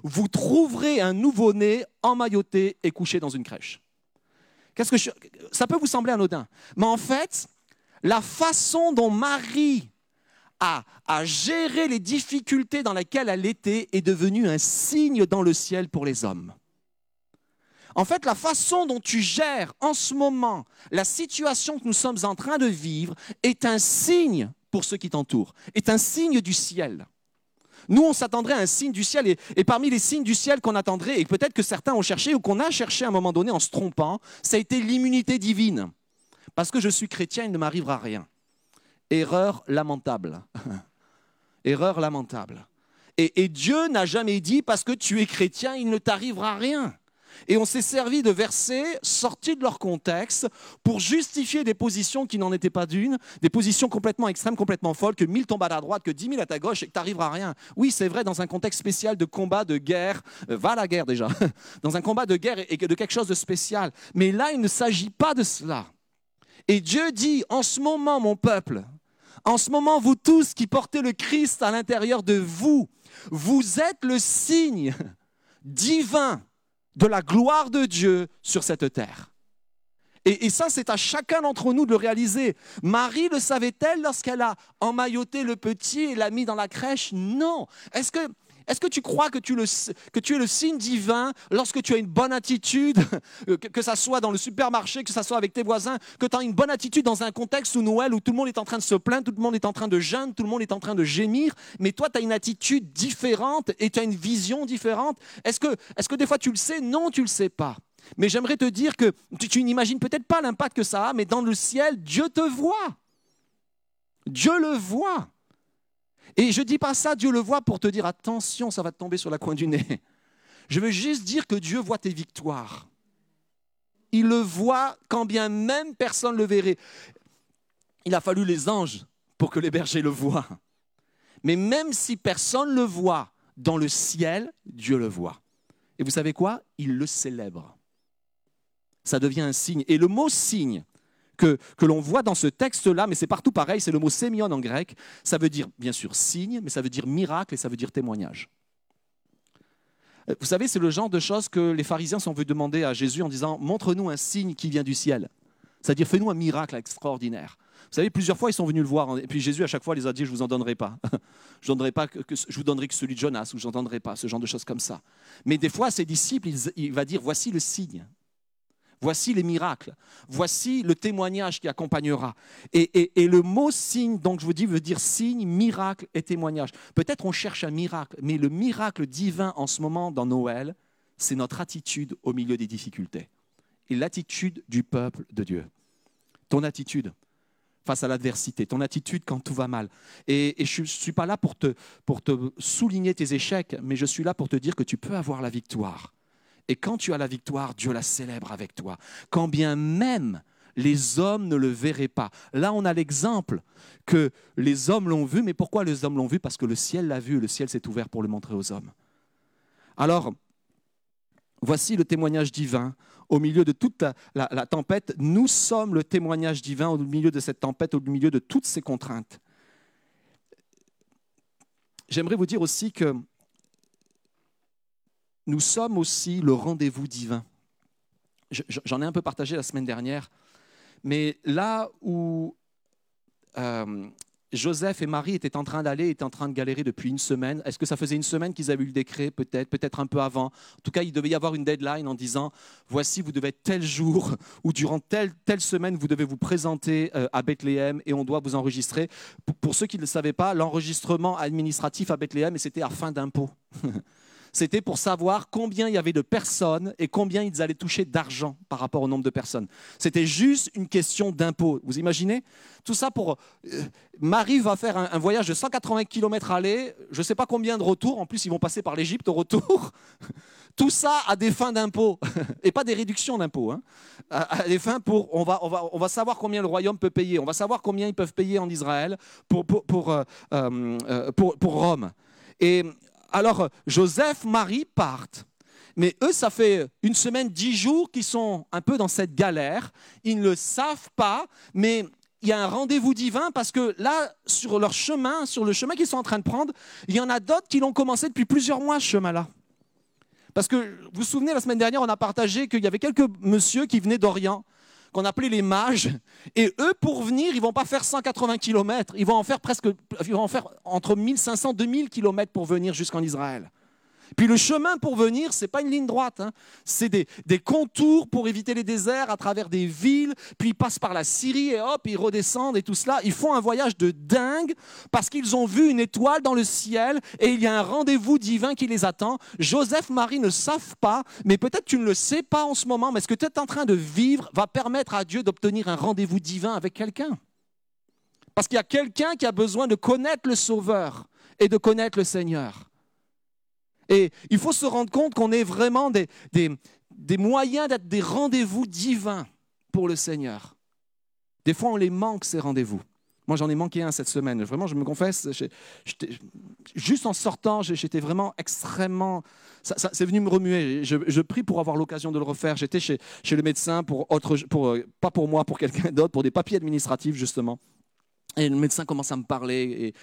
Vous trouverez un nouveau-né emmailloté et couché dans une crèche. Qu'est-ce que Ça peut vous sembler anodin, mais en fait, la façon dont Marie à, gérer les difficultés dans lesquelles elle était est devenue un signe dans le ciel pour les hommes. En fait, la façon dont tu gères en ce moment la situation que nous sommes en train de vivre est un signe pour ceux qui t'entourent, est un signe du ciel. Nous, on s'attendrait à un signe du ciel, et, et parmi les signes du ciel qu'on attendrait, et peut-être que certains ont cherché ou qu'on a cherché à un moment donné en se trompant, ça a été l'immunité divine. Parce que je suis chrétien, il ne m'arrivera rien. Erreur lamentable. [laughs] Erreur lamentable. Et, Dieu n'a jamais dit, parce que tu es chrétien, il ne t'arrivera rien. Et on s'est servi de versets sortis de leur contexte pour justifier des positions qui n'en étaient pas d'une, des positions complètement extrêmes, complètement folles, que mille tombent à la droite, que dix mille à ta gauche et que t'arriveras rien. Oui, c'est vrai, dans un contexte spécial de combat, de guerre, euh, va la guerre déjà, [laughs] dans un combat de guerre et de quelque chose de spécial. Mais là, il ne s'agit pas de cela. Et Dieu dit, en ce moment, mon peuple, en ce moment, vous tous qui portez le Christ à l'intérieur de vous, vous êtes le signe divin de la gloire de Dieu sur cette terre. Et, ça, c'est à chacun d'entre nous de le réaliser. Marie le savait-elle lorsqu'elle a emmailloté le petit et l'a mis dans la crèche? Non. Est-ce que est-ce que tu crois que tu, es le signe divin lorsque tu as une bonne attitude, [laughs] que, ce soit dans le supermarché, que ce soit avec tes voisins, que tu as une bonne attitude dans un contexte où Noël, où tout le monde est en train de se plaindre, tout le monde est en train de jeûner, tout le monde est en train de gémir, mais toi, tu as une attitude différente et tu as une vision différente Est-ce que, est que des fois tu le sais? Non, tu ne le sais pas. Mais j'aimerais te dire que tu, tu n'imagines peut-être pas l'impact que ça a, mais dans le ciel, Dieu te voit. Dieu le voit. Et je ne dis pas ça, Dieu le voit pour te dire attention, ça va te tomber sur la coin du nez. Je veux juste dire que Dieu voit tes victoires. Il le voit quand bien même personne ne le verrait. Il a fallu les anges pour que les bergers le voient. Mais même si personne ne le voit dans le ciel, Dieu le voit. Et vous savez quoi? Il le célèbre. Ça devient un signe. Et le mot signe, que, l'on voit dans ce texte-là, mais c'est partout pareil, c'est le mot sémion en grec. Ça veut dire bien sûr signe, mais ça veut dire miracle et ça veut dire témoignage. Euh, vous savez, c'est le genre de choses que les pharisiens sont venus demander à Jésus en disant Montre-nous un signe qui vient du ciel. C'est-à-dire, fais-nous un miracle extraordinaire. Vous savez, plusieurs fois, ils sont venus le voir. Et puis Jésus, à chaque fois, les a dit Je ne vous en donnerai pas. [laughs] je, donnerai vous donnerai que celui de Jonas, ou je n'en donnerai pas, ce genre de choses comme ça. Mais des fois, ses disciples, il va dire Voici le signe. Voici les miracles. Voici le témoignage qui accompagnera. Et, le mot signe, donc je vous dis, veut dire signe, miracle et témoignage. Peut-être on cherche un miracle, mais le miracle divin en ce moment dans Noël, c'est notre attitude au milieu des difficultés. Et l'attitude du peuple de Dieu. Ton attitude face à l'adversité, ton attitude quand tout va mal. Et, je ne suis pas là pour te, pour te souligner tes échecs, mais je suis là pour te dire que tu peux avoir la victoire et quand tu as la victoire, Dieu la célèbre avec toi. Quand bien même les hommes ne le verraient pas. Là, on a l'exemple que les hommes l'ont vu, mais pourquoi les hommes l'ont vu? Parce que le ciel l'a vu, le ciel s'est ouvert pour le montrer aux hommes. Alors, voici le témoignage divin au milieu de toute la, tempête. Nous sommes le témoignage divin au milieu de cette tempête, au milieu de toutes ces contraintes. J'aimerais vous dire aussi que nous sommes aussi le rendez-vous divin. J'en ai un peu partagé la semaine dernière, mais là où euh, Joseph et Marie étaient en train d'aller, étaient en train de galérer depuis une semaine. Est-ce que ça faisait une semaine qu'ils avaient eu le décret Peut-être, peut-être un peu avant? En tout cas, il devait y avoir une deadline en disant voici, vous devez être tel jour [laughs] ou durant telle, telle semaine, vous devez vous présenter euh, à Bethléem et on doit vous enregistrer. Pour, ceux qui ne le savaient pas, l'enregistrement administratif à Bethléem, c'était à fin d'impôt. [laughs] c'était pour savoir combien il y avait de personnes et combien ils allaient toucher d'argent par rapport au nombre de personnes. C'était juste une question d'impôt. Vous imaginez? Tout ça pour... Euh, Marie va faire un, voyage de 180 km aller, je ne sais pas combien de retour, en plus ils vont passer par l'Égypte au retour. [laughs] Tout ça à des fins d'impôt, [laughs] et pas des réductions d'impôts, hein. à, des fins pour, on va, on, va, on va savoir combien le royaume peut payer, on va savoir combien ils peuvent payer en Israël pour, pour, pour, euh, euh, pour Rome. Et alors, Joseph, Marie partent. Mais eux, ça fait une semaine, dix jours qu'ils sont un peu dans cette galère. Ils ne le savent pas, mais il y a un rendez-vous divin parce que là, sur leur chemin, sur le chemin qu'ils sont en train de prendre, il y en a d'autres qui l'ont commencé depuis plusieurs mois, ce chemin-là. Parce que vous vous souvenez, la semaine dernière, on a partagé qu'il y avait quelques messieurs qui venaient d'Orient, qu'on appelait les mages, et eux, pour venir, ils vont pas faire 180 km, ils vont en faire presque, ils vont en faire entre 1500 2000 km pour venir jusqu'en Israël. Puis le chemin pour venir, ce n'est pas une ligne droite, hein. c'est des, contours pour éviter les déserts à travers des villes, puis ils passent par la Syrie et hop, ils redescendent et tout cela. Ils font un voyage de dingue parce qu'ils ont vu une étoile dans le ciel et il y a un rendez-vous divin qui les attend. Joseph, Marie ne savent pas, mais peut-être tu ne le sais pas en ce moment, mais ce que tu es en train de vivre va permettre à Dieu d'obtenir un rendez-vous divin avec quelqu'un. Parce qu'il y a quelqu'un qui a besoin de connaître le Sauveur et de connaître le Seigneur. Et il faut se rendre compte qu'on est vraiment des, des, moyens d'être des rendez-vous divins pour le Seigneur. Des fois, on les manque, ces rendez-vous. Moi, j'en ai manqué un cette semaine. Vraiment, je me confesse, juste en sortant, j'étais vraiment extrêmement... Ça, c'est venu me remuer. Je, prie pour avoir l'occasion de le refaire. J'étais chez, chez, le médecin, pour autre, pour, euh, pas pour moi, pour quelqu'un [laughs] d'autre, pour des papiers administratifs, justement. Et le médecin commence à me parler, et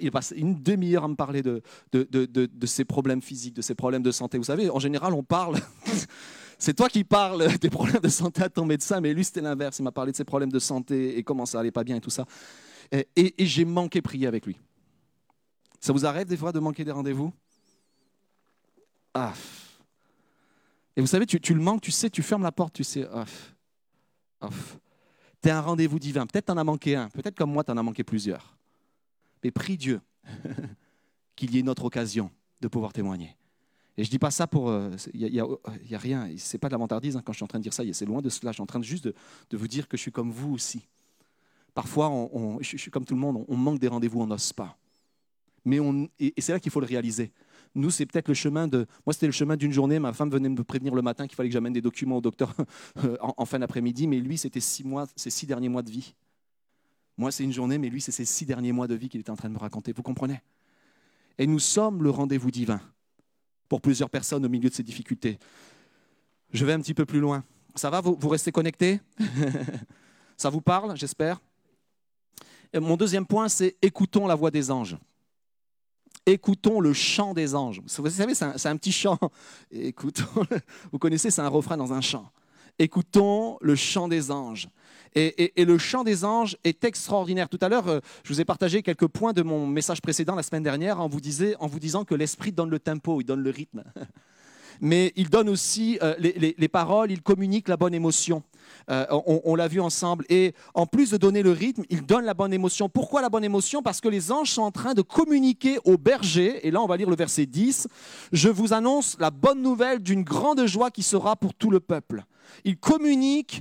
il passe une demi-heure à me parler de, de, de, de, ses problèmes physiques, de ses problèmes de santé. Vous savez, en général, on parle, [laughs] c'est toi qui parles [laughs] des problèmes de santé à ton médecin, mais lui, c'était l'inverse. Il m'a parlé de ses problèmes de santé et comment ça allait pas bien et tout ça. Et, et, j'ai manqué prier avec lui. Ça vous arrête des fois de manquer des rendez-vous? Ah. Et vous savez, tu, tu, le manques, tu sais, tu fermes la porte, tu sais. Ah. Ah tu un rendez-vous divin. Peut-être tu en as manqué un, peut-être comme moi, tu en as manqué plusieurs. Mais prie Dieu [laughs] qu'il y ait une autre occasion de pouvoir témoigner. Et je ne dis pas ça pour... Il euh, n'y a, rien, ce n'est pas de la vantardise hein, quand je suis en train de dire ça, c'est loin de cela, je suis en train juste de, vous dire que je suis comme vous aussi. Parfois, je, suis comme tout le monde, on, manque des rendez-vous, on n'ose pas. Mais on, et c'est là qu'il faut le réaliser. Nous, c'est peut-être le chemin de. Moi, c'était le chemin d'une journée. Ma femme venait me prévenir le matin qu'il fallait que j'amène des documents au docteur [laughs] euh, en, fin d'après-midi. Mais lui, c'était six mois, ses six derniers mois de vie. Moi, c'est une journée, mais lui, c'est ses six derniers mois de vie qu'il était en train de me raconter. Vous comprenez? Et nous sommes le rendez-vous divin pour plusieurs personnes au milieu de ces difficultés. Je vais un petit peu plus loin. Ça va, vous, vous restez connectés? [laughs] Ça vous parle, j'espère? Mon deuxième point, c'est écoutons la voix des anges écoutons le chant des anges. Vous savez, c'est un, petit chant. Écoutons, vous connaissez, c'est un refrain dans un chant. Écoutons le chant des anges. Et, le chant des anges est extraordinaire. Tout à l'heure, euh, je vous ai partagé quelques points de mon message précédent la semaine dernière en vous, en vous disant que l'esprit donne le tempo, il donne le rythme. [laughs] Mais il donne aussi euh, les paroles, il communique la bonne émotion. Euh, on, l'a vu ensemble. Et en plus de donner le rythme, il donne la bonne émotion. Pourquoi la bonne émotion? Parce que les anges sont en train de communiquer aux bergers. Et là, on va lire le verset 10. Je vous annonce la bonne nouvelle d'une grande joie qui sera pour tout le peuple. Il communique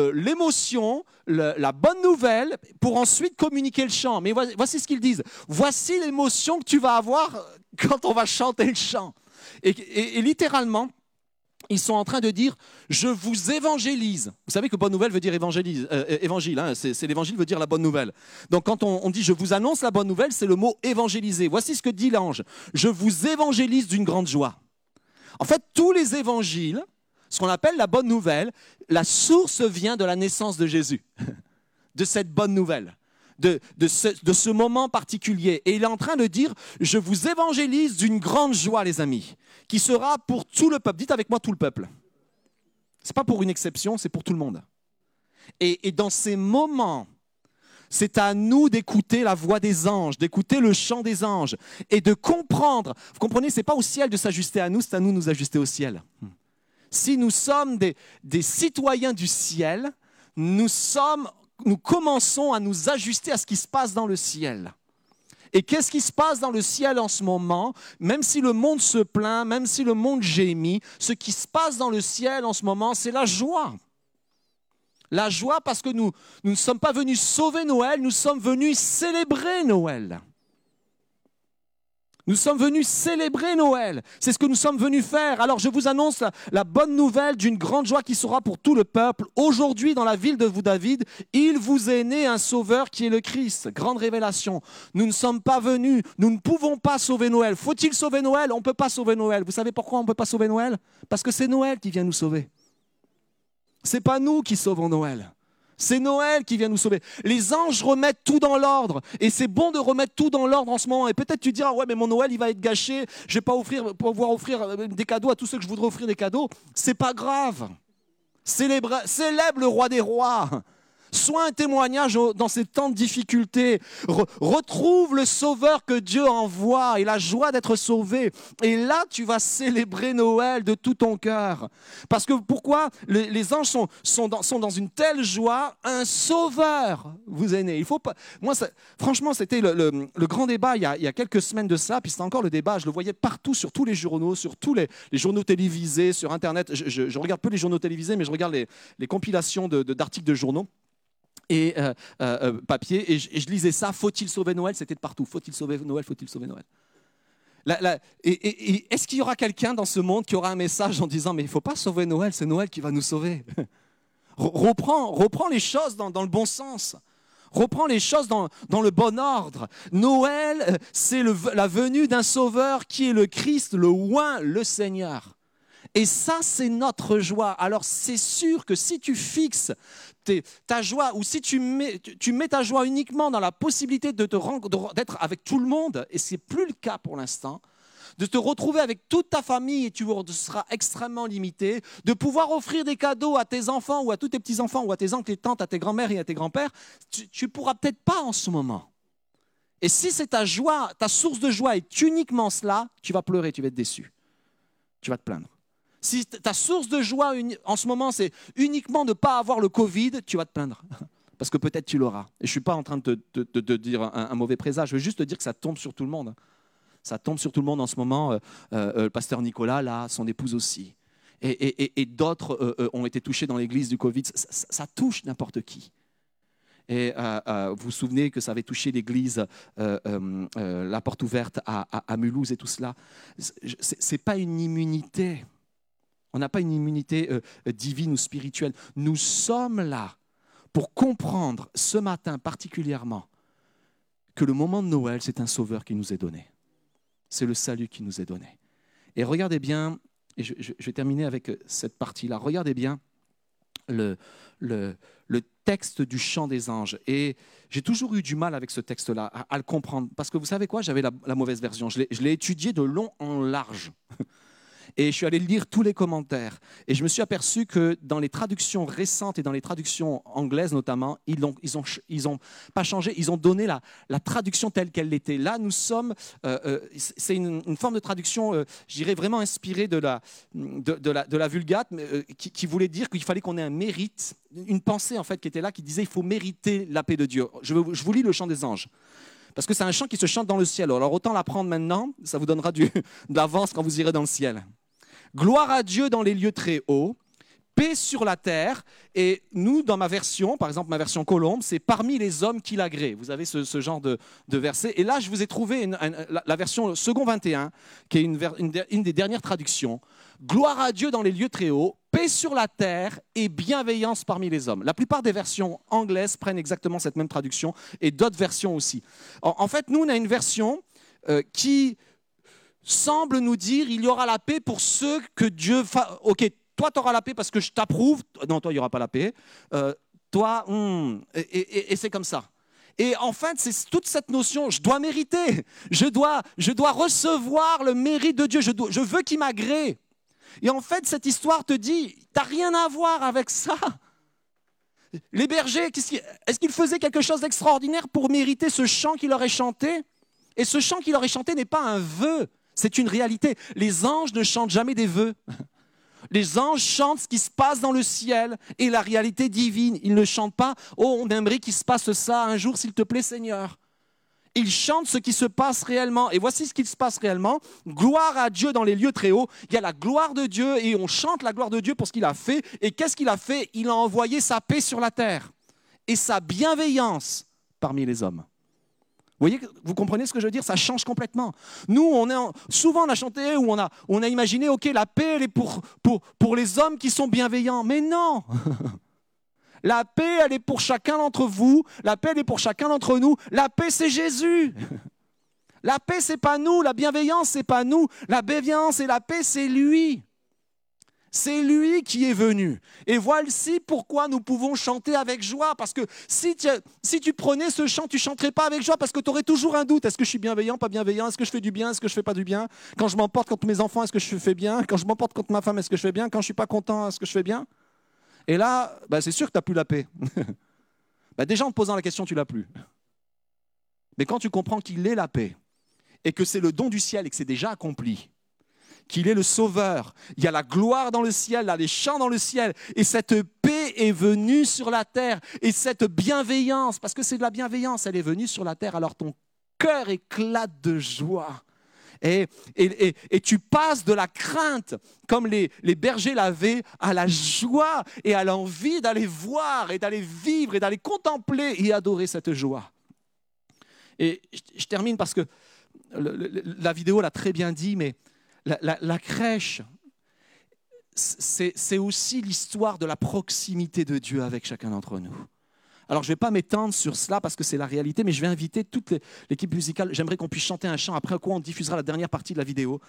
l'émotion, la bonne nouvelle, pour ensuite communiquer le chant. Mais voici ce qu'ils disent. Voici l'émotion que tu vas avoir quand on va chanter le chant. Et littéralement, ils sont en train de dire je vous évangélise. Vous savez que bonne nouvelle veut dire évangélise, euh, évangile, hein, c'est, l'évangile veut dire la bonne nouvelle. Donc quand on, dit je vous annonce la bonne nouvelle, c'est le mot évangéliser. Voici ce que dit l'ange je vous évangélise d'une grande joie. En fait, tous les évangiles, ce qu'on appelle la bonne nouvelle, la source vient de la naissance de Jésus, [laughs] de cette bonne nouvelle. De, ce, moment particulier. Et il est en train de dire, je vous évangélise d'une grande joie, les amis qui sera pour tout le peuple. Dites avec moi tout le peuple. Ce n'est pas pour une exception, c'est pour tout le monde. Et, dans ces moments, c'est à nous d'écouter la voix des anges, d'écouter le chant des anges et de comprendre. Vous comprenez, ce n'est pas au ciel de s'ajuster à nous, c'est à nous de nous ajuster au ciel. Si nous sommes des citoyens du ciel, nous, sommes, nous commençons à nous ajuster à ce qui se passe dans le ciel. Et qu'est-ce qui se passe dans le ciel en ce moment? Même si le monde se plaint, même si le monde gémit, ce qui se passe dans le ciel en ce moment, c'est la joie. La joie parce que nous, nous ne sommes pas venus sauver Noël, nous sommes venus célébrer Noël. Nous sommes venus célébrer Noël. C'est ce que nous sommes venus faire. Alors je vous annonce la, bonne nouvelle d'une grande joie qui sera pour tout le peuple. Aujourd'hui, dans la ville de vous, David, il vous est né un sauveur qui est le Christ. Grande révélation. Nous ne sommes pas venus, nous ne pouvons pas sauver Noël. Faut-il sauver Noël? On ne peut pas sauver Noël. Vous savez pourquoi on ne peut pas sauver Noël? Parce que c'est Noël qui vient nous sauver. C'est pas nous qui sauvons Noël. C'est Noël qui vient nous sauver. Les anges remettent tout dans l'ordre. Et c'est bon de remettre tout dans l'ordre en ce moment. Et peut-être tu diras, ouais, mais mon Noël, il va être gâché. Je vais pas offrir, pouvoir offrir euh, des cadeaux à tous ceux que je voudrais offrir des cadeaux. C'est pas grave. Célèbre, célèbre le roi des rois. Sois un témoignage dans ces temps de difficulté. retrouve le sauveur que Dieu envoie et la joie d'être sauvé. Et là, tu vas célébrer Noël de tout ton cœur. Parce que pourquoi les, anges sont, sont, dans, sont, dans, une telle joie? Un sauveur vous est né. Il faut pas. Moi, franchement, c'était le, grand débat il y, a, quelques semaines de ça. Puis c'était encore le débat. Je le voyais partout sur tous les journaux, sur tous les, journaux télévisés, sur Internet. Je, regarde peu les journaux télévisés, mais je regarde les, compilations d'articles de, de journaux et euh, euh, euh, papier, et je, lisais ça, faut-il sauver Noël? C'était de partout, faut-il sauver Noël, faut-il sauver Noël? Et, est-ce qu'il y aura quelqu'un dans ce monde qui aura un message en disant, mais il ne faut pas sauver Noël, c'est Noël qui va nous sauver? [laughs] Reprends, les choses dans, le bon sens. Reprends les choses dans, dans le bon ordre. Noël, c'est la venue d'un sauveur qui est le Christ, le oin, le Seigneur. Et ça, c'est notre joie. Alors c'est sûr que si tu fixes ta joie, ou si tu mets, tu mets ta joie uniquement dans la possibilité de te d'être avec tout le monde, et ce n'est plus le cas pour l'instant, de te retrouver avec toute ta famille et tu seras extrêmement limité, de pouvoir offrir des cadeaux à tes enfants ou à tous tes petits-enfants ou à tes oncles et tantes, à tes grands-mères et à tes grands-pères, tu ne pourras peut-être pas en ce moment. Et si c'est ta joie, ta source de joie est uniquement cela, tu vas pleurer, tu vas être déçu. Tu vas te plaindre. Si ta source de joie en ce moment, c'est uniquement de ne pas avoir le Covid, tu vas te plaindre. [laughs] Parce que peut-être tu l'auras. Et je ne suis pas en train de te dire un, mauvais présage, je veux juste te dire que ça tombe sur tout le monde. Ça tombe sur tout le monde en ce moment. Euh, euh, le pasteur Nicolas, là, son épouse aussi. Et, d'autres euh, ont été touchés dans l'église du Covid. Ça, touche n'importe qui. Et vous vous souvenez que ça avait touché l'église, la porte ouverte à, à Mulhouse et tout cela. Ce n'est pas une immunité. On n'a pas une immunité euh, divine ou spirituelle. Nous sommes là pour comprendre ce matin particulièrement que le moment de Noël, c'est un sauveur qui nous est donné. C'est le salut qui nous est donné. Et regardez bien, et je, vais terminer avec euh, cette partie-là, regardez bien le, texte du chant des anges. Et j'ai toujours eu du mal avec ce texte-là, à, le comprendre. Parce que vous savez quoi, j'avais la, mauvaise version. Je l'ai étudié de long en large. [laughs] Et je suis allé lire tous les commentaires. Et je me suis aperçu que dans les traductions récentes et dans les traductions anglaises notamment, ils n'ont pas changé, ils ont donné la, traduction telle qu'elle l'était. Là, nous sommes, euh, euh, c'est une, forme de traduction, euh, je vraiment inspirée de la, Vulgate, qui, qui voulait dire qu'il fallait qu'on ait un mérite, une pensée en fait qui était là, qui disait il faut mériter la paix de Dieu. Je, vous lis le chant des anges parce que c'est un chant qui se chante dans le ciel. Alors autant l'apprendre maintenant, ça vous donnera du, [laughs] de quand vous irez dans le ciel. Gloire à Dieu dans les lieux très hauts, paix sur la terre. Et nous, dans ma version, par exemple ma version colombe, c'est parmi les hommes qui l'agréent. Vous avez ce, genre de, verset. Et là, je vous ai trouvé la, version second 21, qui est une, une, des dernières traductions. Gloire à Dieu dans les lieux très hauts, paix sur la terre et bienveillance parmi les hommes. La plupart des versions anglaises prennent exactement cette même traduction et d'autres versions aussi. En, fait, nous, on a une version euh, qui semble nous dire il y aura la paix pour ceux que Dieu... Ok, toi, tu auras la paix parce que je t'approuve. Non, toi, il n'y aura pas la paix. Euh, toi, hmm, et, c'est comme ça. Et en fait, c'est toute cette notion, je dois mériter, je dois, je dois recevoir le mérite de Dieu, je, je veux qu'il m'agrée. Et en fait, cette histoire te dit, tu n'as rien à voir avec ça. Les bergers, est-ce qu'ils faisaient quelque chose d'extraordinaire pour mériter ce chant qu'il leur est chanté? Et ce chant qu'il leur est chanté n'est pas un vœu, c'est une réalité. Les anges ne chantent jamais des vœux. Les anges chantent ce qui se passe dans le ciel et la réalité divine. Ils ne chantent pas Oh, on aimerait qu'il se passe ça un jour, s'il te plaît, Seigneur. Ils chantent ce qui se passe réellement. Et voici ce qui se passe réellement. Gloire à Dieu dans les lieux très hauts. Il y a la gloire de Dieu et on chante la gloire de Dieu pour ce qu'il a fait. Et qu'est-ce qu'il a fait? Il a envoyé sa paix sur la terre et sa bienveillance parmi les hommes. Vous voyez, vous comprenez ce que je veux dire? Ça change complètement. Nous, on est souvent on a chanté ou on a, on a imaginé, ok, la paix, elle est pour, pour, pour les hommes qui sont bienveillants. Mais non [laughs] La paix, elle est pour chacun d'entre vous. La paix, elle est pour chacun d'entre nous. La paix, c'est Jésus. [laughs] La paix, c'est pas nous. La bienveillance, c'est pas nous. La bienveillance et la paix, c'est lui. C'est lui qui est venu. Et voici pourquoi nous pouvons chanter avec joie. Parce que si tu, prenais ce chant, tu chanterais pas avec joie parce que tu aurais toujours un doute. Est-ce que je suis bienveillant, pas bienveillant? Est-ce que je fais du bien? Est-ce que je fais pas du bien? Quand je m'emporte contre mes enfants, est-ce que je fais bien? Quand je m'emporte contre ma femme, est-ce que je fais bien? Quand je suis pas content, est-ce que je fais bien? Et là, bah, c'est sûr que tu n'as plus la paix. [laughs] bah, déjà en posant la question, tu l'as plus. Mais quand tu comprends qu'il est la paix, et que c'est le don du ciel et que c'est déjà accompli, qu'il est le sauveur, il y a la gloire dans le ciel, il y a les chants dans le ciel, et cette paix est venue sur la terre, et cette bienveillance, parce que c'est de la bienveillance, elle est venue sur la terre, alors ton cœur éclate de joie. Et, tu passes de la crainte, comme les, bergers l'avaient, à la joie et à l'envie d'aller voir et d'aller vivre et d'aller contempler et adorer cette joie. Et je, termine parce que la vidéo l'a très bien dit, mais la crèche, c'est aussi l'histoire de la proximité de Dieu avec chacun d'entre nous. Alors, je ne vais pas m'étendre sur cela parce que c'est la réalité, mais je vais inviter toute l'équipe musicale. J'aimerais qu'on puisse chanter un chant, après quoi on diffusera la dernière partie de la vidéo.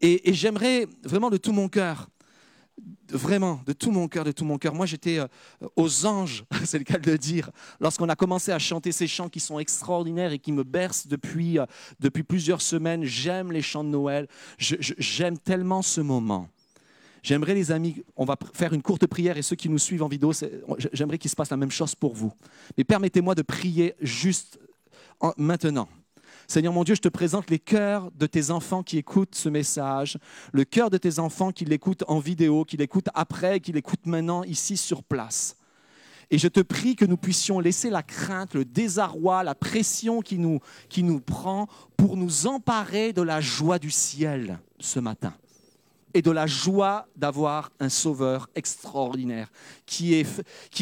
Et, j'aimerais vraiment de tout mon cœur, vraiment de tout mon cœur, de tout mon cœur. Moi, j'étais euh, aux anges, [laughs] c'est le cas de le dire, lorsqu'on a commencé à chanter ces chants qui sont extraordinaires et qui me bercent depuis, euh, depuis plusieurs semaines. J'aime les chants de Noël. J'aime tellement ce moment. J'aimerais, les amis, on va faire une courte prière et ceux qui nous suivent en vidéo, j'aimerais qu'il se passe la même chose pour vous. Mais permettez-moi de prier juste maintenant. Seigneur mon Dieu, je te présente les cœurs de tes enfants qui écoutent ce message, le cœur de tes enfants qui l'écoutent en vidéo, qui l'écoutent après, qui l'écoutent maintenant ici sur place. Et je te prie que nous puissions laisser la crainte, le désarroi, la pression qui nous, qui nous prend pour nous emparer de la joie du ciel ce matin et de la joie d'avoir un sauveur extraordinaire qui,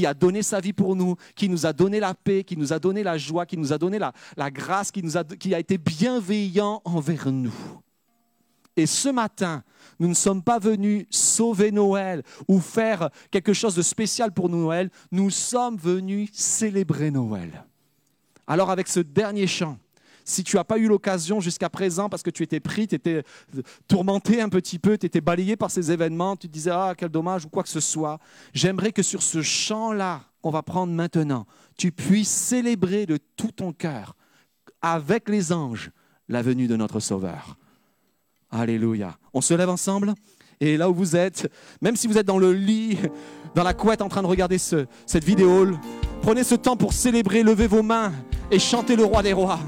a donné sa vie pour nous, qui nous a donné la paix, qui nous a donné la joie, qui nous a donné la, grâce, qui a été bienveillant envers nous. Et ce matin, nous ne sommes pas venus sauver Noël ou faire quelque chose de spécial pour Noël, nous sommes venus célébrer Noël. Alors avec ce dernier chant, si tu n'as pas eu l'occasion jusqu'à présent parce que tu étais pris, tu étais tourmenté un petit peu, tu étais balayé par ces événements, tu te disais ah quel dommage ou quoi que ce soit, j'aimerais que sur ce chant-là qu'on va prendre maintenant, tu puisses célébrer de tout ton cœur avec les anges la venue de notre Sauveur. Alléluia. On se lève ensemble et là où vous êtes, même si vous êtes dans le lit, dans la couette en train de regarder cette vidéo, prenez ce temps pour célébrer, levez vos mains et chantez le roi des rois.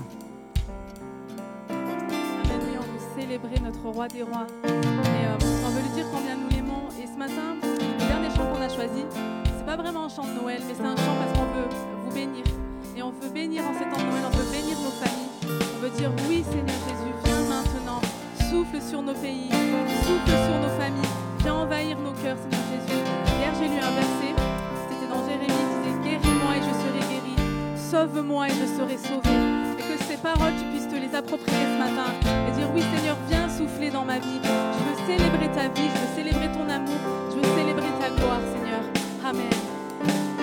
Roi des rois. Euh, on veut lui dire combien nous l'aimons. Et ce matin, le dernier chant qu'on a choisi, c'est pas vraiment un chant de Noël, mais c'est un chant parce qu'on veut vous bénir. Et on veut bénir en ces temps de Noël, on veut bénir nos familles. On veut dire oui Seigneur Jésus, viens maintenant, souffle sur nos pays, souffle sur nos familles, viens envahir nos cœurs Seigneur Jésus. Hier j'ai lu un verset, c'était dans Jérémie, il disait guéris-moi et je serai guéri, sauve-moi et je serai sauvé. Ces paroles tu puisses te les approprier ce matin et dire oui Seigneur viens souffler dans ma vie. Je veux célébrer ta vie, je veux célébrer ton amour, je veux célébrer ta gloire, Seigneur. Amen.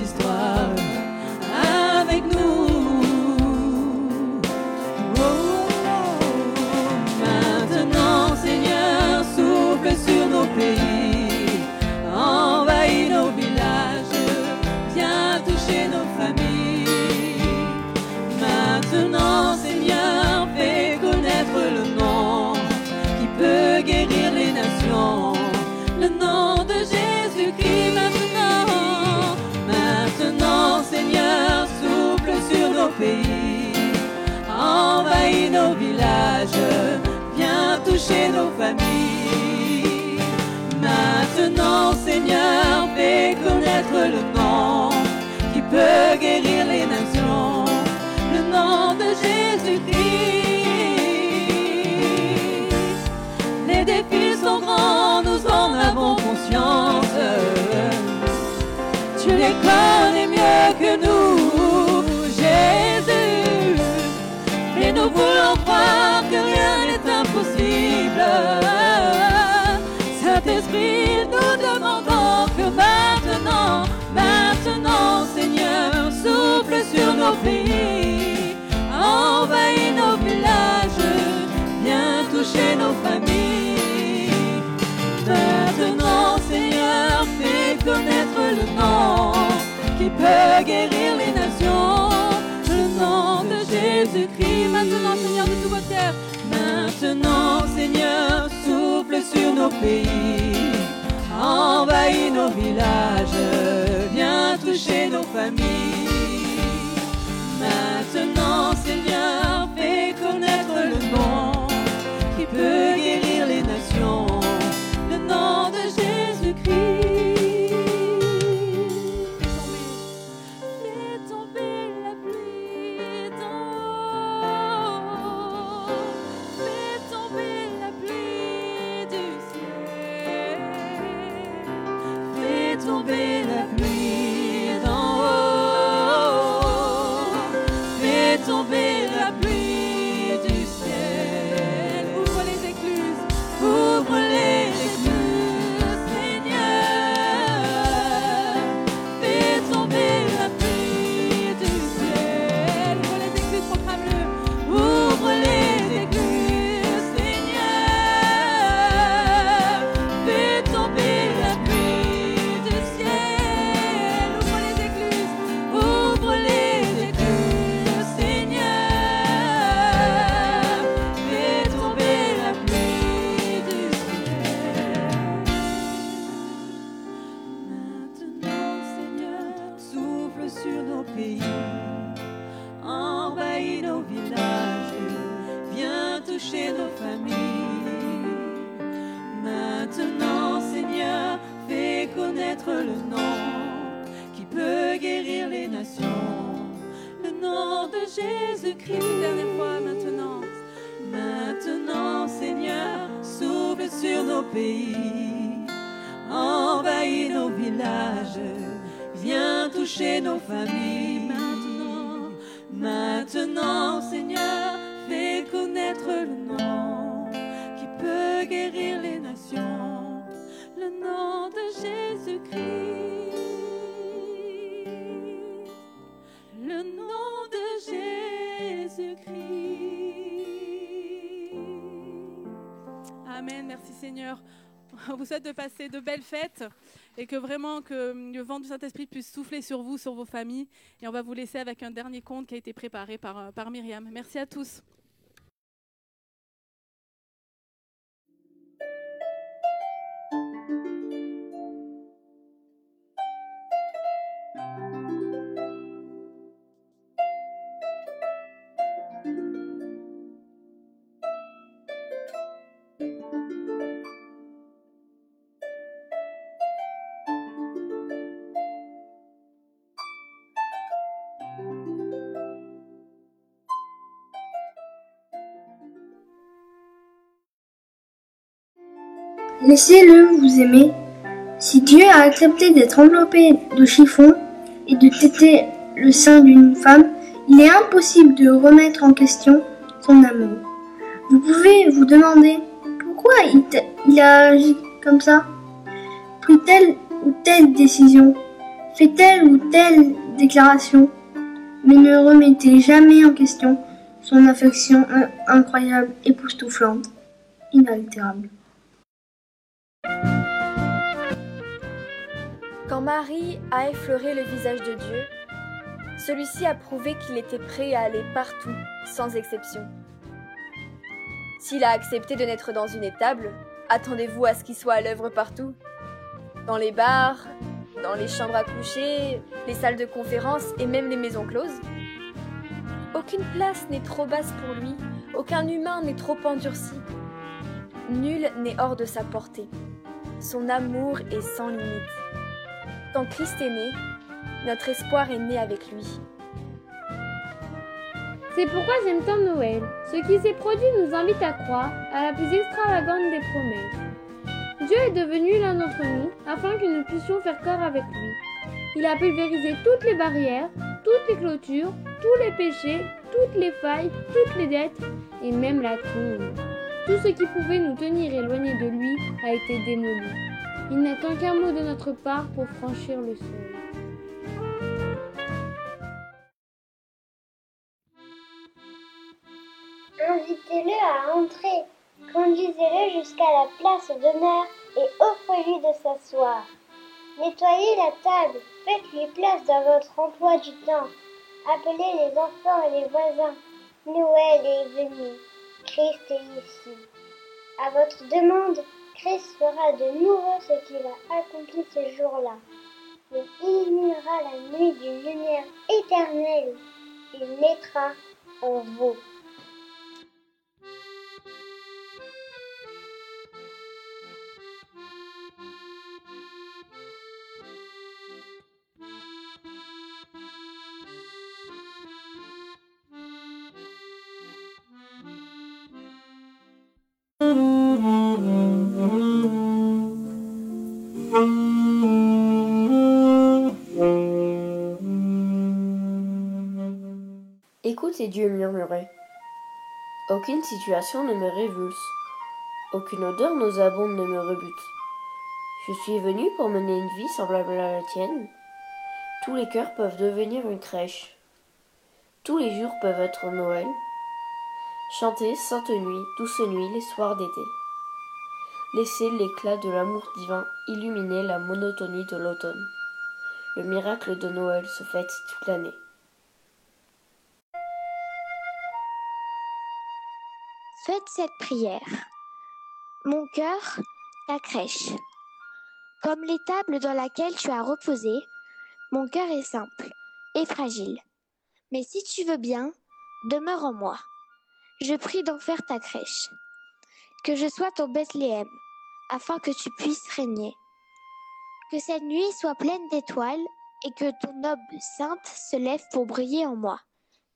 histoire. breathe. Seigneur. On vous souhaite de passer de belles fêtes et que vraiment que le vent du Saint-Esprit puisse souffler sur vous, sur vos familles. Et on va vous laisser avec un dernier conte qui a été préparé par, euh, par Myriam. Merci à tous. Laissez-le vous aimer. Si Dieu a accepté d'être enveloppé de chiffon et de téter le sein d'une femme, il est impossible de remettre en question son amour. Vous pouvez vous demander pourquoi il, il a agi comme ça, pris telle ou telle décision, fait telle ou telle déclaration, mais ne remettez jamais en question son affection incroyable, époustouflante, inaltérable. Marie a effleuré le visage de Dieu, celui-ci a prouvé qu'il était prêt à aller partout, sans exception. S'il a accepté de naître dans une étable, attendez-vous à ce qu'il soit à l'œuvre partout Dans les bars, dans les chambres à coucher, les salles de conférence et même les maisons closes aucune place n'est trop basse pour lui, aucun humain n'est trop endurci. Nul n'est hors de sa portée. Son amour est sans limite. Quand Christ est né, notre espoir est né avec lui. C'est pourquoi j'aime tant Noël. Ce qui s'est produit nous invite à croire à la plus extravagante des promesses. Dieu est devenu l'un d'entre nous afin que nous puissions faire corps avec lui. Il a pulvérisé toutes les barrières, toutes les clôtures, tous les péchés, toutes les failles, toutes les dettes et même la tombe. Tout ce qui pouvait nous tenir éloignés de lui a été démoli. Il n'attend qu'un mot de notre part pour franchir le seuil. Invitez-le à entrer, conduisez-le jusqu'à la place d'honneur et offrez-lui de s'asseoir. Nettoyez la table, faites-lui place dans votre emploi du temps. Appelez les enfants et les voisins. Noël est venu. Christ est ici. À votre demande, Christ fera de nouveau ce qu'il a accompli ce jour-là. Il illuminera la nuit d'une lumière éternelle. Il naîtra en vous. Et Dieu murmurait. Aucune situation ne me révulse, aucune odeur nauséabonde ne me rebute. Je suis venu pour mener une vie semblable à la tienne. Tous les cœurs peuvent devenir une crèche. Tous les jours peuvent être Noël. Chanter sainte nuit, douce nuit, les soirs d'été. Laissez l'éclat de l'amour divin illuminer la monotonie de l'automne. Le miracle de Noël se fête toute l'année. Cette prière. Mon cœur, ta crèche. Comme l'étable dans laquelle tu as reposé, mon cœur est simple et fragile. Mais si tu veux bien, demeure en moi. Je prie d'en faire ta crèche. Que je sois ton Bethléem, afin que tu puisses régner. Que cette nuit soit pleine d'étoiles et que ton noble sainte se lève pour briller en moi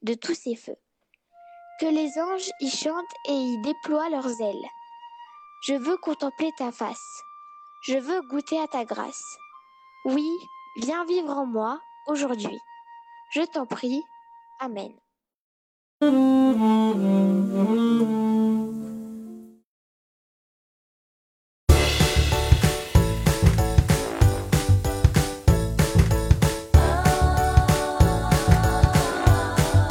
de tous ses feux que les anges y chantent et y déploient leurs ailes. Je veux contempler ta face. Je veux goûter à ta grâce. Oui, viens vivre en moi aujourd'hui. Je t'en prie. Amen.